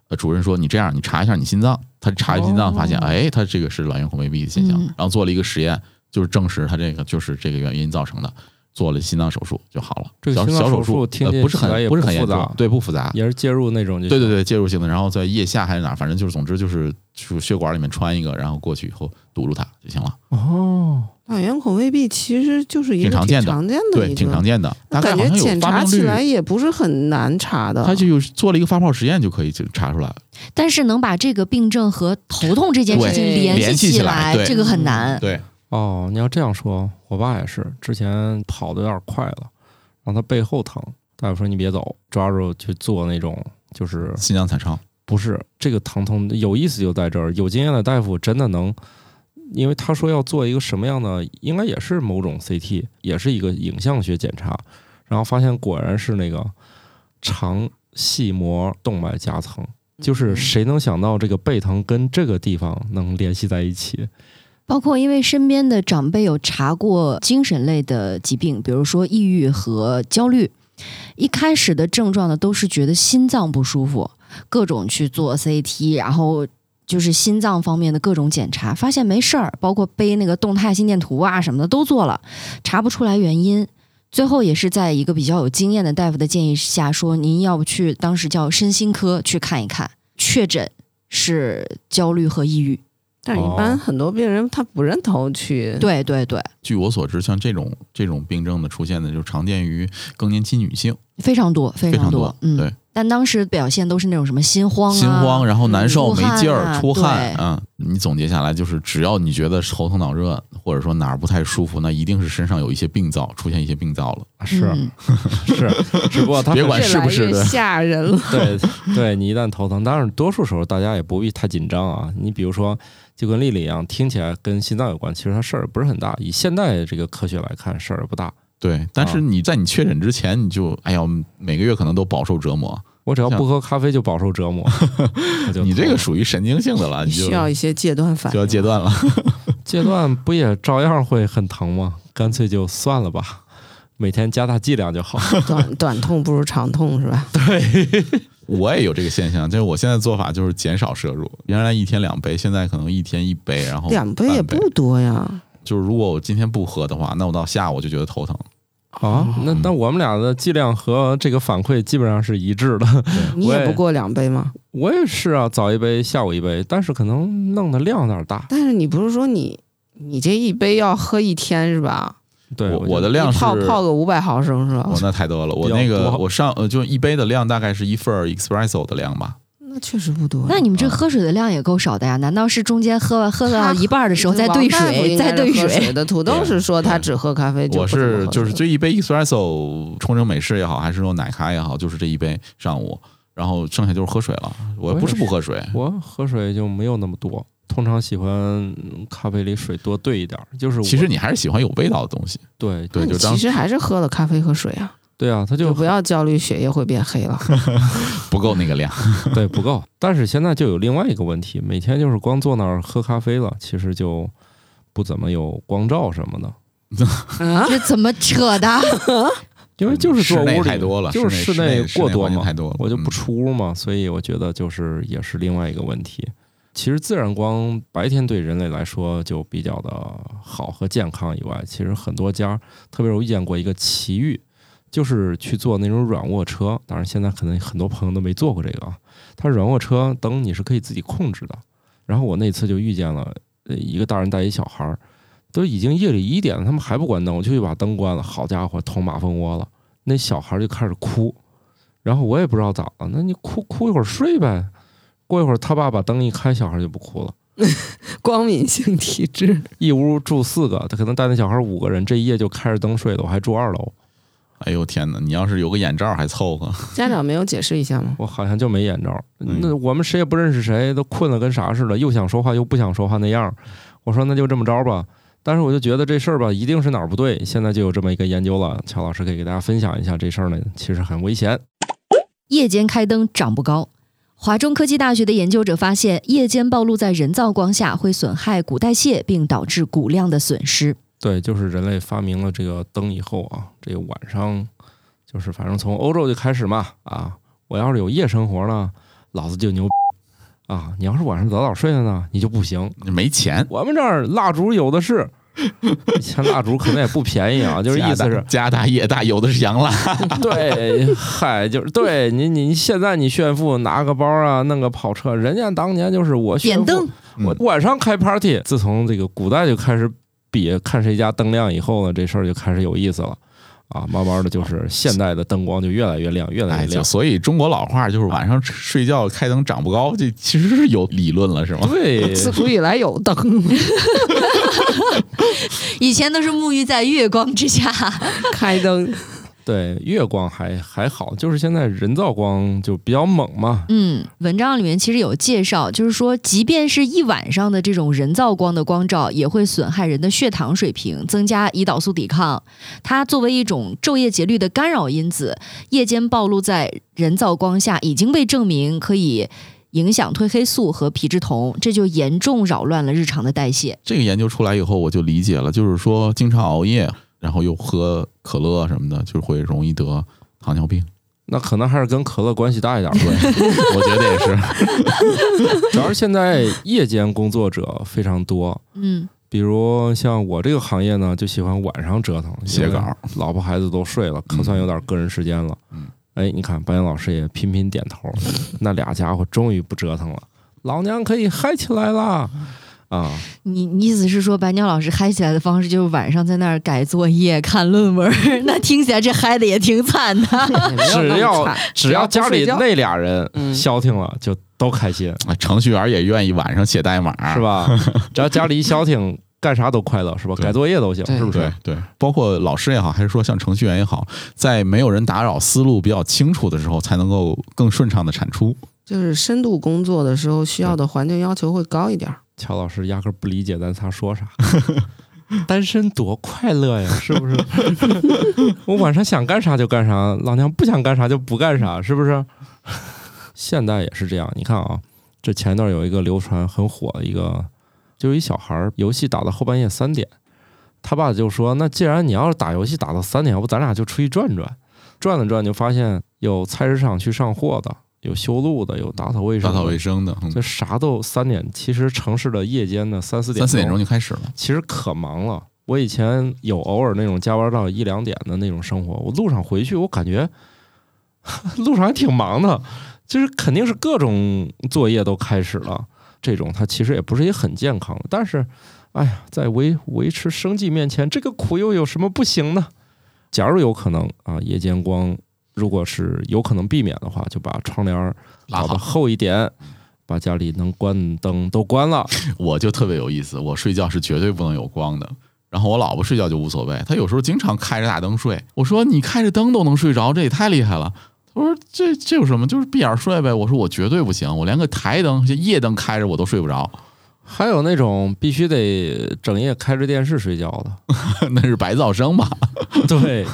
呃主任说：“你这样，你查一下你心脏。”他查心脏，发现哦哎，他这个是卵圆孔未闭的现象，嗯然后做了一个实验，就是证实他这个就是这个原因造成的。做了心脏手术就好了。这个小心脏手术听呃不是起来也很不是很严不复杂重，对，不复杂。也是介入那种对对对，介入性的，然后在腋下还是哪，反正就是，总之就是就是血管里面穿一个，然后过去以后堵住它就行了。哦，脑圆孔未必其实就是一个挺常见的常见的对，挺常见的，大概感觉好像检查起。来也不是很难查的。他就有做了一个发泡实验就可以就查出来。但是能把这个病症和头痛这件事情联联系起起来这个很难。对，哦，你要这样说，我爸也是，之前跑的有点快了，让他背后疼，大夫说你别走，抓住去做那种就是心脏彩超。不是这个疼痛有意思就在这儿，有经验的大夫真的能，因为他说要做一个什么样的，应该也是某种 CT，也是一个影像学检查，然后发现果然是那个肠系膜动脉夹层，就是谁能想到这个背疼跟这个地方能联系在一起？包括因为身边的长辈有查过精神类的疾病，比如说抑郁和焦虑，一开始的症状呢都是觉得心脏不舒服，各种去做 CT，然后就是心脏方面的各种检查，发现没事儿，包括背那个动态心电图啊什么的都做了，查不出来原因。最后也是在一个比较有经验的大夫的建议下，说您要不去当时叫身心科去看一看，确诊是焦虑和抑郁。但是一哦。般很多病人他不认同去，对对对，据我所知，像这种这种病症的出现呢，就常见于更年期女性，非常多，非非常多，嗯，对，但当时表现都是那种什么心慌啊，心慌，然后难受、出没劲儿、出汗，啊嗯，你总结下来就是，只要你觉得头疼脑热，或者说哪儿不太舒服，那一定是身上有一些病灶，出现一些病灶了。是、嗯 是，只不过他别管是不是的吓人了。对对，你一旦头疼，当然多数时候大家也不必太紧张啊。你比如说，就跟丽丽一样，听起来跟心脏有关，其实它事儿不是很大。以现代这个科学来看，事儿也不大。对，但是啊你在你确诊之前，你就哎呀，每个月可能都饱受折磨。我只要不喝咖啡就饱受折磨。你这个属于神经性的了，你就需要一些戒断反就要。戒断了。戒断不也照样会很疼吗？干脆就算了吧，每天加大剂量就好。短短痛不如长痛是吧？对我也有这个现象，就是我现在做法就是减少摄入，原来一天两杯，现在可能一天一杯，然后两杯也不多呀。就是如果我今天不喝的话，那我到下午就觉得头疼。啊，那那我们俩的剂量和这个反馈基本上是一致的。你也不过两杯吗？我也是啊，早一杯，下午一杯，但是可能弄的量有点大。但是你不是说你你这一杯要喝一天是吧？对，我的量是一泡泡个五百毫升是吧我？那太多了，我那个我上呃就一杯的量大概是一份儿 espresso 的量吧。那确实不多。那你们这喝水的量也够少的呀？难道是中间喝完喝到一半的时候再兑水，再兑水水？的？土豆是说他只喝咖啡，就我是就是这一杯 espresso 冲成美式也好，还是说奶咖也好，就是这一杯上午，然后剩下就是喝水了。我不是不喝水，我喝水就没有那么多，通常喜欢嗯咖啡里水多兑一点儿。就是其实你还是喜欢有味道的东西。对对，就当其实还是喝了咖啡和水啊，对啊，他就就不要焦虑血液会变黑了。不够那个量。对不够。但是现在就有另外一个问题，每天就是光坐那儿喝咖啡了，其实就不怎么有光照什么的，啊，这怎么扯的？因为就是坐室内屋里太多了，就是室内过多嘛，太多了，我就不嗯出屋嘛，所以我觉得就是也是另外一个问题。其实自然光白天对人类来说就比较的好和健康以外，其实很多家，特别是我遇见过一个奇遇，就是去坐那种软卧车，当然现在可能很多朋友都没坐过这个啊。它软卧车灯你是可以自己控制的，然后我那次就遇见了呃一个大人带一小孩儿，都已经夜里一点了，他们还不关灯，我就去把灯关了，好家伙，捅马蜂窝了，那小孩就开始哭，然后我也不知道咋了，那你哭哭一会儿睡呗。过一会儿他爸把灯一开，小孩就不哭了。光敏性体质，一屋住四个，他可能带那小孩五个人，这一夜就开着灯睡的。我还住二楼，哎呦天哪！你要是有个眼罩还凑合。家长没有解释一下吗？我好像就没眼罩。嗯那我们谁也不认识谁，都困得跟啥似的，又想说话又不想说话那样。我说那就这么着吧。但是我就觉得这事儿吧，一定是哪儿不对。现在就有这么一个研究了，乔老师可以给大家分享一下这事儿呢，其实很危险。夜间开灯长不高。华中科技大学的研究者发现，夜间暴露在人造光下会损害骨代谢，并导致骨量的损失。对，就是人类发明了这个灯以后啊，这个晚上就是反正从欧洲就开始嘛啊，我要是有夜生活呢，老子就牛啊！你要是晚上早早睡了呢，你就不行。你没钱，我们这儿蜡烛有的是，以前蜡烛可能也不便宜啊，就是意思是，家大业大，有的是洋蜡。对，嗨，就是对你你现在你炫富拿个包啊，弄个跑车，人家当年就是我炫富点灯，我晚上开 party。自从这个古代就开始比看谁家灯亮以后呢，这事儿就开始有意思了。啊，慢慢的就是现代的灯光就越来越亮，越来哎，越亮。就所以中国老话就是晚上睡觉开灯长不高，这其实是有理论了，是吗？对，自古以来有灯 以前都是沐浴在月光之下。开灯。对，月光还还好，就是现在人造光就比较猛嘛。嗯，文章里面其实有介绍，就是说，即便是一晚上的这种人造光的光照，也会损害人的血糖水平，增加胰岛素抵抗。它作为一种昼夜节律的干扰因子，夜间暴露在人造光下，已经被证明可以影响褪黑素和皮质酮，这就严重扰乱了日常的代谢。这个研究出来以后，我就理解了，就是说经常熬夜，然后又喝可乐什么的，就会容易得糖尿病。那可能还是跟可乐关系大一点。对，我觉得也是。主要是现在夜间工作者非常多，嗯，比如像我这个行业呢，就喜欢晚上折腾写稿，老婆孩子都睡了，可算有点个人时间了。嗯，哎，你看白岩老师也频频点头，那俩家伙终于不折腾了，老娘可以嗨起来啦！啊，你你意思是说，白鸟老师嗨起来的方式就是晚上在那儿改作业、看论文？那听起来这嗨的也挺惨的。只要只要家里那那俩人嗯消停了，就都开心，啊程序员也愿意晚上写代码，是？吧？只要家里一消停，干啥都快乐，是吧？改作业都行，是不是对？对，包括老师也好，还是说像程序员也好，在没有人打扰、思路比较清楚的时候，才能够更顺畅的产出。就是深度工作的时候需要的环境要求会高一点儿。乔老师压根儿不理解咱仨说啥。单身多快乐呀，是不是？我晚上想干啥就干啥，老娘不想干啥就不干啥，是不是？现代也是这样，你看啊，这前一段有一个流传很火的一个，就是一小孩儿游戏打到后半夜三点，他爸就说：“那既然你要是打游戏打到三点，要不咱俩就出去转转，转了转就发现有菜市场去上货的，有修路的，有打扫卫生的，打扫卫生的，嗯这啥都三点，其实城市的夜间的三四点三四点钟就开始了。其实可忙了。我以前有偶尔那种加班到一两点的那种生活，我路上回去，我感觉 路上还挺忙的，就是肯定是各种作业都开始了。这种它其实也不是也很健康的，但是，哎呀，在维维持生计面前，这个苦又有什么不行呢？假如有可能啊，夜间光如果是有可能避免的话，就把窗帘儿拉好搞得厚一点，把家里能关灯都关了。我就特别有意思，我睡觉是绝对不能有光的。然后我老婆睡觉就无所谓，她有时候经常开着大灯睡。我说你开着灯都能睡着，这也太厉害了。她说这这有什么？就是闭眼睡呗。我说我绝对不行，我连个台灯、夜灯开着我都睡不着，还有那种必须得整夜开着电视睡觉的，那是白噪声吧？对，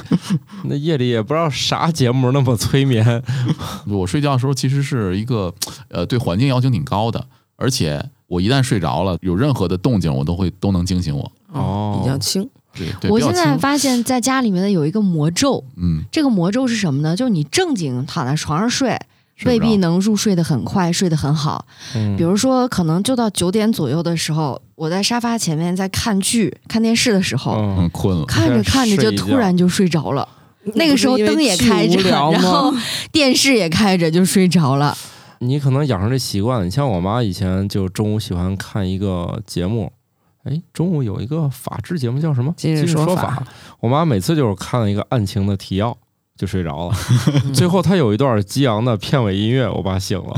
那夜里也不知道啥节目那么催眠。我睡觉的时候其实是一个呃对环境要求挺高的，而且我一旦睡着了，有任何的动静我都会都能惊醒我。哦比较轻。对对，我现在发现，在家里面的有一个魔咒，嗯，这个魔咒是什么呢？就是你正经躺在床上睡，未必能入睡得很快，睡得很好。嗯比如说，可能就到九点左右的时候，我在沙发前面在看剧、看电视的时候，困了。看着看着就突然就睡着了。那个时候灯也开着，然后？电视也开着，就睡着了。你可能养成这习惯了。你像我妈以前就中午喜欢看一个节目，哎，中午有一个法制节目叫什么？今日说说法我妈每次就是看了一个案情的提要就睡着了，最后他有一段激昂的片尾音乐，我爸醒了，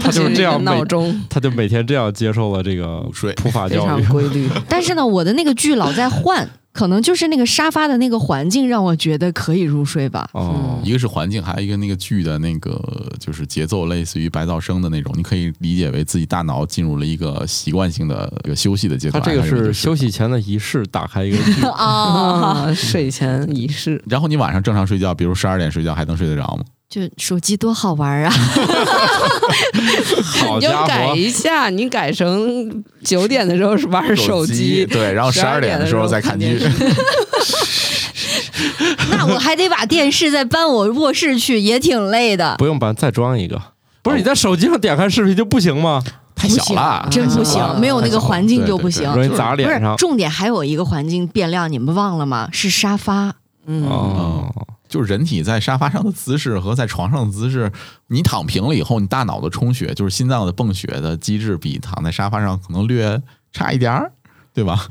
他就是这样闹钟，他就每天这样接受了这个午睡普法非教育。常规律。但是呢，我的那个剧老在换，可能就是那个沙发的那个环境让我觉得可以入睡吧。哦，一个是环境，还有一个那个剧的那个就是节奏，类似于白噪声的那种，你可以理解为自己大脑进入了一个习惯性的一个休息的阶段。他这个是休息前的仪式，打开一个剧。啊，啊，睡前仪式，然后你晚上正常睡觉，比如十二点睡觉，还能睡得着吗？就手机多好玩啊！好家你就改，一下，你改成九点的时候是玩手机，对，然后十二点的时候再看剧。那我还得把电视再搬我卧室去，也挺累的。不用搬，再装一个。不是你在手机上点开视频就不行吗？太小了，真不行，没有那个环境就不行。容易砸脸上。重点，还有一个环境变量，你们忘了吗？是沙发。嗯，哦，就是人体在沙发上的姿势和在床上的姿势，你躺平了以后，你大脑的充血，就是心脏的泵血的机制，比躺在沙发上可能略差一点儿，对吧？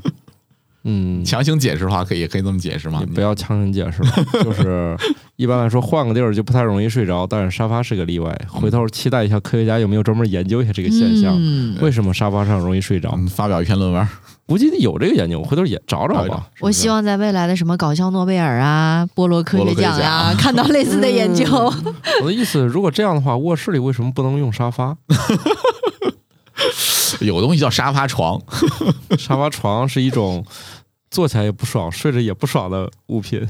嗯，强行解释的话，可以可以这么解释吗你？不要强行解释了，就是一般来说换个地儿就不太容易睡着，但是沙发是个例外。回头期待一下科学家有没有专门研究一下这个现象，嗯，为什么沙发上容易睡着？嗯，发表一篇论文，估计有这个研究，我回头也找找吧。我希望在未来的什么搞笑诺贝尔啊、波罗科学奖啊、看到类似的研究。我的意思，如果这样的话，卧室里为什么不能用沙发？有个东西叫沙发床，沙发床是一种坐起来也不爽、睡着也不爽的物品。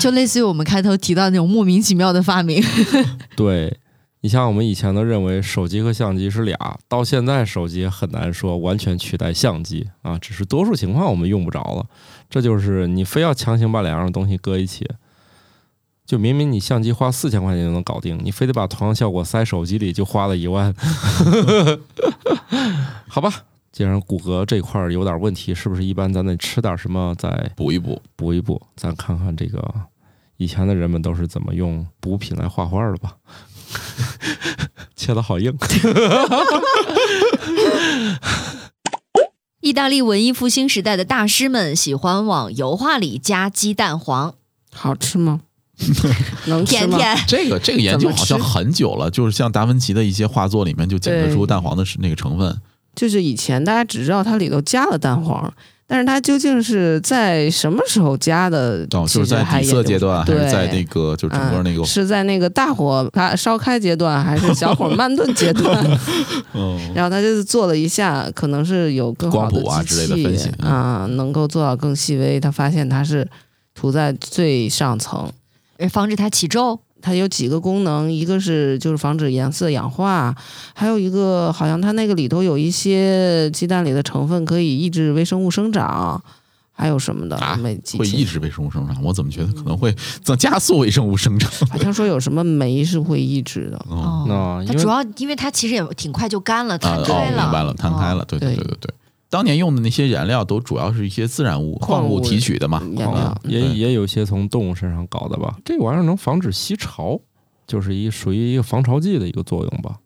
就类似于我们开头提到的那种莫名其妙的发明。对你像我们以前都认为手机和相机是俩，到现在手机很难说完全取代相机啊，只是多数情况我们用不着了。这就是你非要强行把两样东西搁一起，就明明你相机花四千块钱就能搞定，你非得把同样效果塞手机里，就花了一万。好吧，既然骨骼这块儿有点问题，是不是一般咱得吃点什么再补一补。补一补？咱看看这个以前的人们都是怎么用补品来画画的吧。切的好硬，意大利文艺复兴时代的大师们喜欢往油画里加鸡蛋黄，好吃吗？能吃吗？甜甜。这个这个研究好像很久了，就是像达芬奇的一些画作里面就检测出蛋黄的那个成分。就是以前大家只知道它里头加了蛋黄，但是它究竟是在什么时候加的？哦，就是在底色阶段，还对是在那个就整个那个嗯，是在那个大火它烧开阶段，还是小火慢炖阶段？嗯，然后他就是做了一下，可能是有更好的光谱啊机之类的分析器啊，能够做到更细微。他发现它是涂在最上层，呃防止它起皱。它有几个功能，一个是就是防止颜色氧化，还有一个好像它那个里头有一些鸡蛋里的成分可以抑制微生物生长，还有什么的，啊没记会抑制微生物生长。我怎么觉得可能会增加速微生物生长？好像说有什么酶是会抑制的。哦，那它主要因为它其实也挺快就干了，啊摊哦，开了，明白了，摊开了。对对对对对对。当年用的那些燃料都主要是一些自然物、矿物提取的嘛，啊也也有些从动物身上搞的吧。这玩意儿能防止吸潮，就是一属于一个防潮剂的一个作用吧。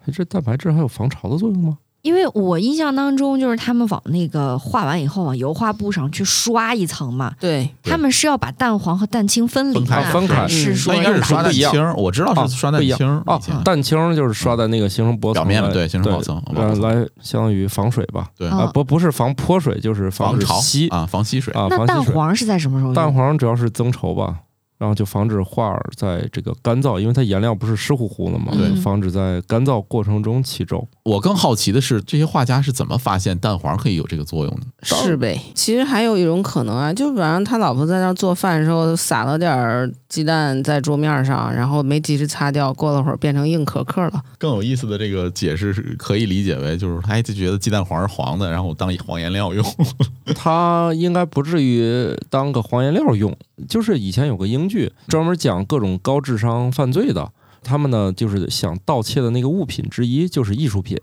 哎，这蛋白质还有防潮的作用吗？因为我印象当中，就是他们往那个画完以后，往油画布上去刷一层嘛，对，他们是要把蛋黄和蛋清分离分开的，分开是嗯说应该是刷蛋清儿，我知道哦是刷蛋清儿哦，蛋清就是刷在那个形成薄层表面对形成薄层来来相当于防水吧。对哦啊，不不是防泼水，就是防潮吸啊，防吸水。啊，那防。蛋黄是在什么时候？蛋黄主要是增稠吧，然后就防止画儿在这个干燥，因为它颜料不是湿乎乎的嘛，对防止在干燥过程中起皱。我更好奇的是，这些画家是怎么发现蛋黄可以有这个作用的？是呗。其实还有一种可能啊，就晚上他老婆在那儿做饭的时候撒了点儿鸡蛋在桌面上，然后没及时擦掉，过了会儿变成硬壳壳了。更有意思的这个解释是可以理解为，就是他就觉得鸡蛋黄是黄的，然后当黄颜料用。他应该不至于当个黄颜料用。就是以前有个英剧专门讲各种高智商犯罪的，他们呢就是想盗窃的那个物品之一就是艺术品，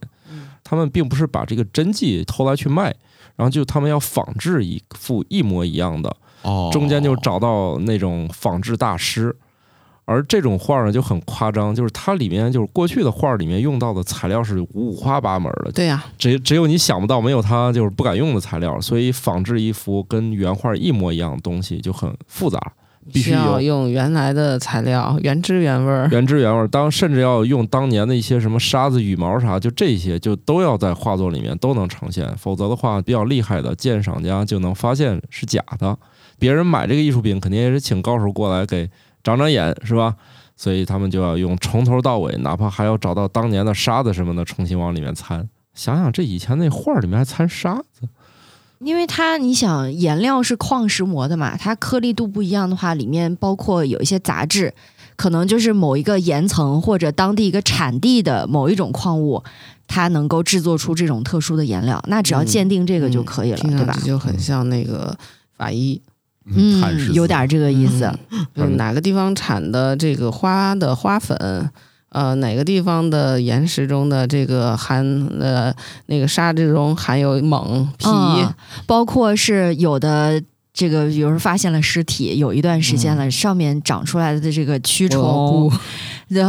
他们并不是把这个真迹偷来去卖，然后就他们要仿制一副一模一样的，哦。中间就找到那种仿制大师。而这种画呢就很夸张，就是它里面就是过去的画里面用到的材料是五花八门的，对呀、只只有你想不到，没有它就是不敢用的材料，所以仿制一幅跟原画一模一样的东西就很复杂，必须需要用原来的材料，原汁原味儿。原汁原味儿。当甚至要用当年的一些什么沙子、羽毛啥，就这些就都要在画作里面都能呈现，否则的话，比较厉害的鉴赏家就能发现是假的。别人买这个艺术品，肯定也是请高手过来给长长眼，是吧？所以他们就要用从头到尾，哪怕还要找到当年的沙子什么的，重新往里面掺。想想这以前那画里面还掺沙子，因为它你想颜料是矿石磨的嘛，它颗粒度不一样的话，里面包括有一些杂质，可能就是某一个岩层或者当地一个产地的某一种矿物，它能够制作出这种特殊的颜料。那只要嗯鉴定这个就可以了，对吧？就很像那个法医，嗯，有点这个意思。嗯就是哪个地方产的这个花的花粉，呃哪个地方的岩石中的这个含呃那个沙质中含有锰铍，嗯包括是有的。这个有人发现了尸体，有一段时间了，上面长出来的这个蛆虫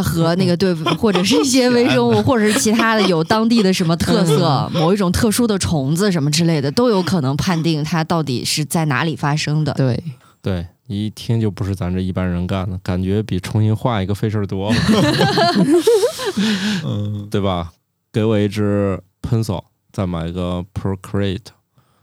和那个对，或者是一些微生物，或者是其他的有当地的什么特色，某一种特殊的虫子什么之类的，都有可能判定它到底是在哪里发生的。对，对，一听就不是咱这一般人干的，感觉比重新画一个费事儿多了，嗯，对吧？给我一支 pencil，再买一个 Procreate，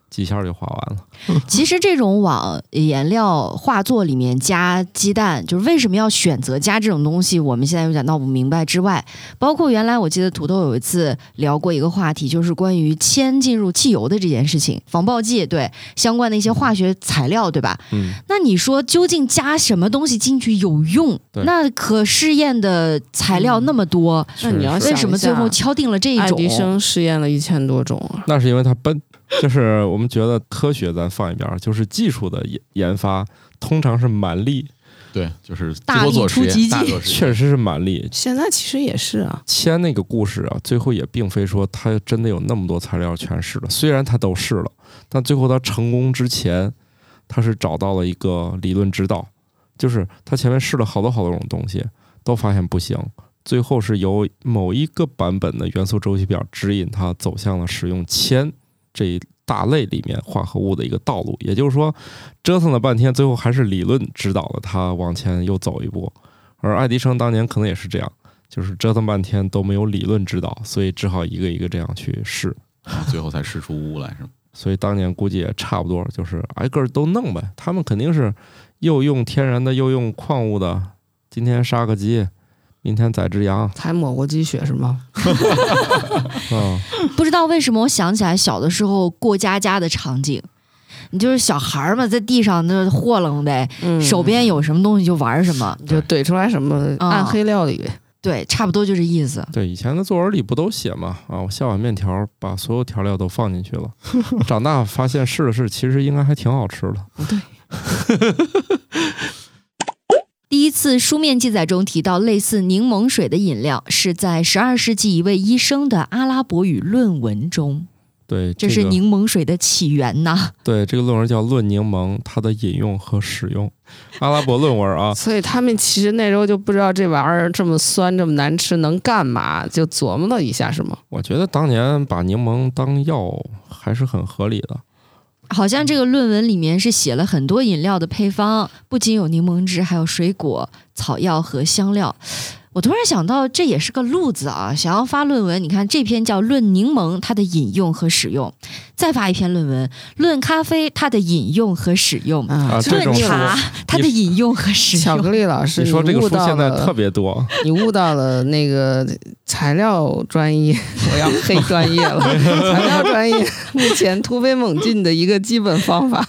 几下就画完了。其实这种往颜料画作里面加鸡蛋，就是为什么要选择加这种东西，我们现在有点闹不明白。之外，包括原来我记得土豆有一次聊过一个话题，就是关于铅进入汽油的这件事情，防爆剂对相关的一些化学材料，对吧？嗯，那你说究竟加什么东西进去有用对？那可试验的材料那么多，那你要想为什么最后敲定了这一种？爱迪生试验了一千多种啊，那是因为他笨。就是我们觉得科学咱放一边儿，就是技术的研研发通常是蛮力，对，就是大力多做实验，出奇迹。大做实。验确实是蛮力。现在其实也是啊，铅那个故事啊，最后也并非说他真的有那么多材料全试了，虽然他都试了，但最后他成功之前，他是找到了一个理论指导，就是他前面试了好多好多种东西，都发现不行，最后是由某一个版本的元素周期表指引他走向了使用铅这一大类里面化合物的一个道路。也就是说，折腾了半天，最后还是理论指导了他往前又走一步。而爱迪生当年可能也是这样。就是折腾半天都没有理论指导，所以只好一个一个这样去试，最后才试出污来，是吗？所以当年估计也差不多，就是挨个儿都弄呗。他们肯定是又用天然的，又用矿物的。今天杀个鸡，明天宰只羊，才抹过鸡血是吗？嗯，不知道为什么，我想起来小的时候过家家的场景。你就是小孩儿嘛，在地上那霍楞呗，嗯，手边有什么东西就玩什么，就怼出来什么啊暗黑料理，对，差不多就这意思。对，以前的作文里不都写嘛？啊，我下碗面条，把所有调料都放进去了。长大发现试了试，其实应该还挺好吃的。不对，第一次书面记载中提到类似柠檬水的饮料，是在十二世纪一位医生的阿拉伯语论文中，对，这是柠檬水的起源呐。对这个论文叫《论柠檬：它的饮用和使用》，阿拉伯论文啊。所以他们其实那时候就不知道这玩意儿这么酸这么难吃能干嘛，就琢磨了一下是吗？我觉得当年把柠檬当药还是很合理的。好像这个论文里面是写了很多饮料的配方，不仅有柠檬汁，还有水果、草药和香料。我突然想到，这也是个路子啊！想要发论文，你看这篇叫《论柠檬它的饮用和使用》，再发一篇论文《论咖啡它的饮用和使用》，啊，论茶它的饮用和使用巧克。力老师，你说这个书现在特别多，你悟到了那个材料专业，我要黑专业了。材料专业目前突飞猛进的一个基本方法，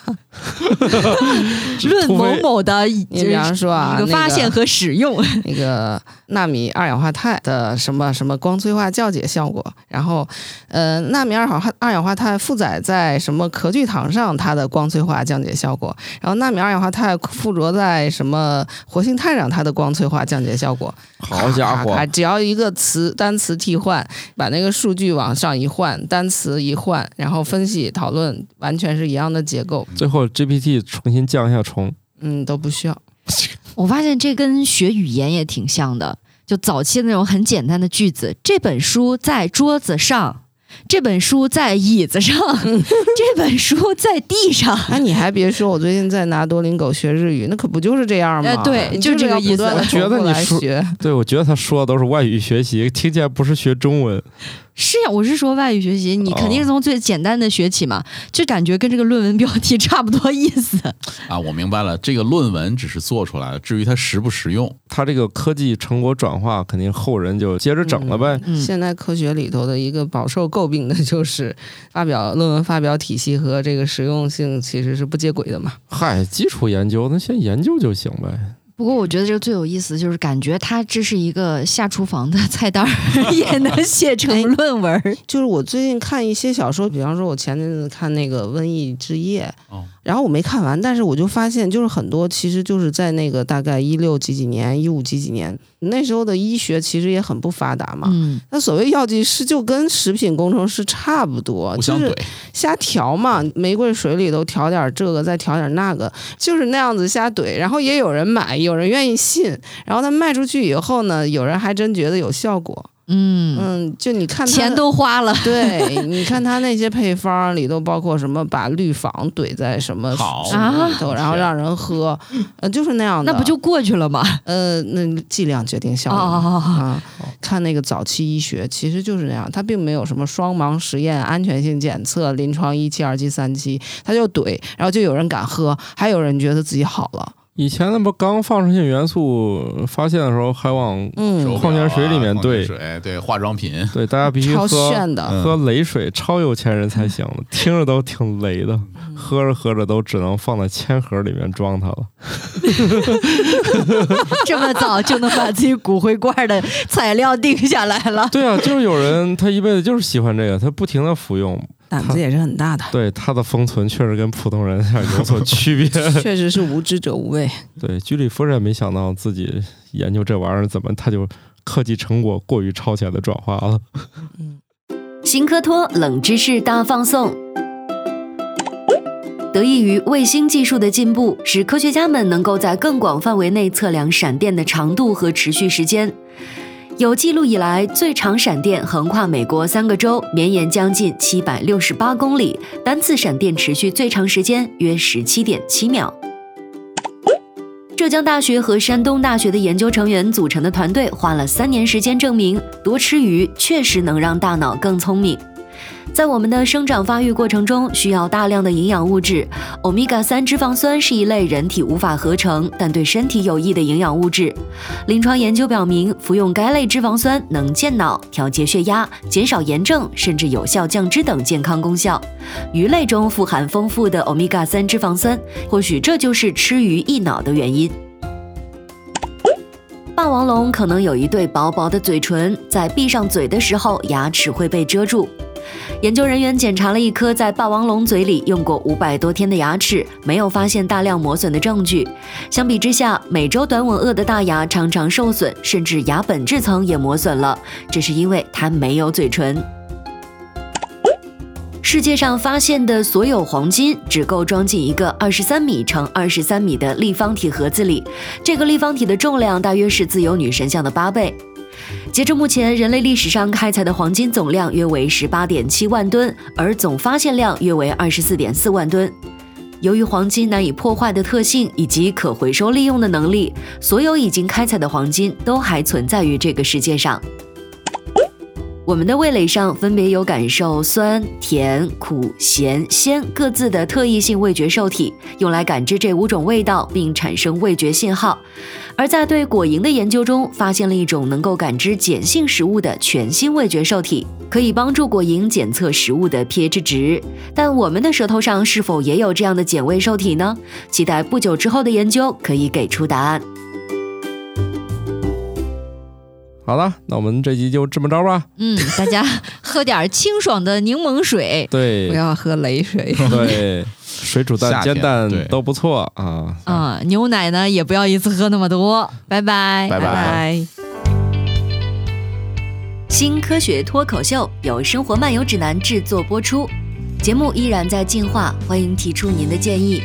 论某某的你比方说啊发现和使用，那个纳米二氧化钛的什么什么光催化降解效果，然后呃，纳米二氧化二氧化钛负载在什么壳聚糖上，它的光催化降解效果，然后纳米二氧化钛附着在什么活性炭上，它的光催化降解效果。好家伙。只要一个词单词替换，把那个数据往上一换，单词一换，然后分析讨论，完全是一样的结构，最后 GPT 重新降一下重，嗯，都不需要。我发现这跟学语言也挺像的，就早期那种很简单的句子。这本书在桌子上，这本书在椅子上，这本书在地上。那，你还别说，我最近在拿多林狗学日语，那可不就是这样吗？呃对就这个意思我觉得你说 对我觉得他说的都是外语学习，听起来不是学中文。是呀，我是说外语学习，你肯定是从最简单的学起嘛，就感觉跟这个论文标题差不多意思。啊，我明白了，这个论文只是做出来了，至于它实不实用，它这个科技成果转化，肯定后人就接着整了呗。嗯现代科学里头的一个饱受诟病的就是发表论文发表体系和这个实用性其实是不接轨的嘛。嗨，基础研究那先研究就行呗。不过我觉得这个最有意思，就是感觉它这是一个下厨房的菜单，也能写成论文儿。就是我最近看一些小说，比方说我前阵子看那个《瘟疫之夜》，哦然后我没看完，但是我就发现，就是很多其实就是在那个大概一六几几年、一五几几年那时候的医学其实也很不发达嘛。嗯，那所谓药剂师就跟食品工程师差不多，就是瞎调嘛，玫瑰水里头调点这个，再调点那个，就是那样子瞎怼。然后也有人买，有人愿意信，然后他卖出去以后呢，有人还真觉得有效果。嗯，嗯，就你看钱都花了，对，你看他那些配方里头包括什么，把氯仿怼在什么好什么里头，然后让人喝，呃，就是那样的。那不就过去了吗？呃，那剂量决定效哦果啊。看那个早期医学，其实就是那样，它并没有什么双盲实验、安全性检测、临床一期、二期、三期，他就怼，然后就有人敢喝，还有人觉得自己好了。以前那不刚放射性元素发现的时候，还往嗯，矿泉水里面兑水对化妆品，对大家必须超喝炫的。嗯喝雷水，超有钱人才行，听着都挺雷的，嗯喝着喝着都只能放在铅盒里面装它了。这么早就能把自己骨灰罐的材料定下来了。对啊，就是有人他一辈子就是喜欢这个，他不停的服用，胆子也是很大的，对他的封存确实跟普通人还有所 区别。确实是无知者无畏。对，居里夫人没想到自己研究这玩意儿怎么他就科技成果过于超前的转化了。嗯新科托冷知识大放送。得益于卫星技术的进步，使科学家们能够在更广范围内测量闪电的长度和持续时间。有记录以来最长闪电横跨美国三个州，绵延将近七百六十八公里，单次闪电持续最长时间约十七点七秒。浙江大学和山东大学的研究成员组成的团队花了三年时间证明，多吃鱼确实能让大脑更聪明。在我们的生长发育过程中，需要大量的营养物质。欧米伽三脂肪酸是一类人体无法合成但对身体有益的营养物质。临床研究表明，服用该类脂肪酸能健脑、调节血压、减少炎症，甚至有效降脂等健康功效。鱼类中富含丰富的欧米伽三脂肪酸，或许这就是吃鱼益脑的原因。霸王龙可能有一对薄薄的嘴唇，在闭上嘴的时候，牙齿会被遮住。研究人员检查了一颗在霸王龙嘴里用过五百多天的牙齿，没有发现大量磨损的证据。相比之下，美洲短吻鳄的大牙常常受损，甚至牙本质层也磨损了，这是因为它没有嘴唇。世界上发现的所有黄金只够装进一个二十三米乘二十三米的立方体盒子里，这个立方体的重量大约是自由女神像的八倍。截至目前，人类历史上开采的黄金总量约为十八点七万吨，而总发现量约为二十四点四万吨。由于黄金难以破坏的特性以及可回收利用的能力，所有已经开采的黄金都还存在于这个世界上。我们的味蕾上分别有感受酸、甜、苦、咸、鲜各自的特异性味觉受体，用来感知这五种味道并产生味觉信号。而在对果蝇的研究中，发现了一种能够感知碱性食物的全新味觉受体，可以帮助果蝇检测食物的 pH 值。但我们的舌头上是否也有这样的碱味受体呢？期待不久之后的研究可以给出答案。好了，那我们这集就这么着吧。嗯，大家喝点清爽的柠檬水。对不要喝雷水。对，水煮蛋、煎蛋都不错啊。啊、牛奶呢也不要一次喝那么多。拜拜，拜拜拜。新科学脱口秀由《生活漫游指南》制作播出，节目依然在进化，欢迎提出您的建议，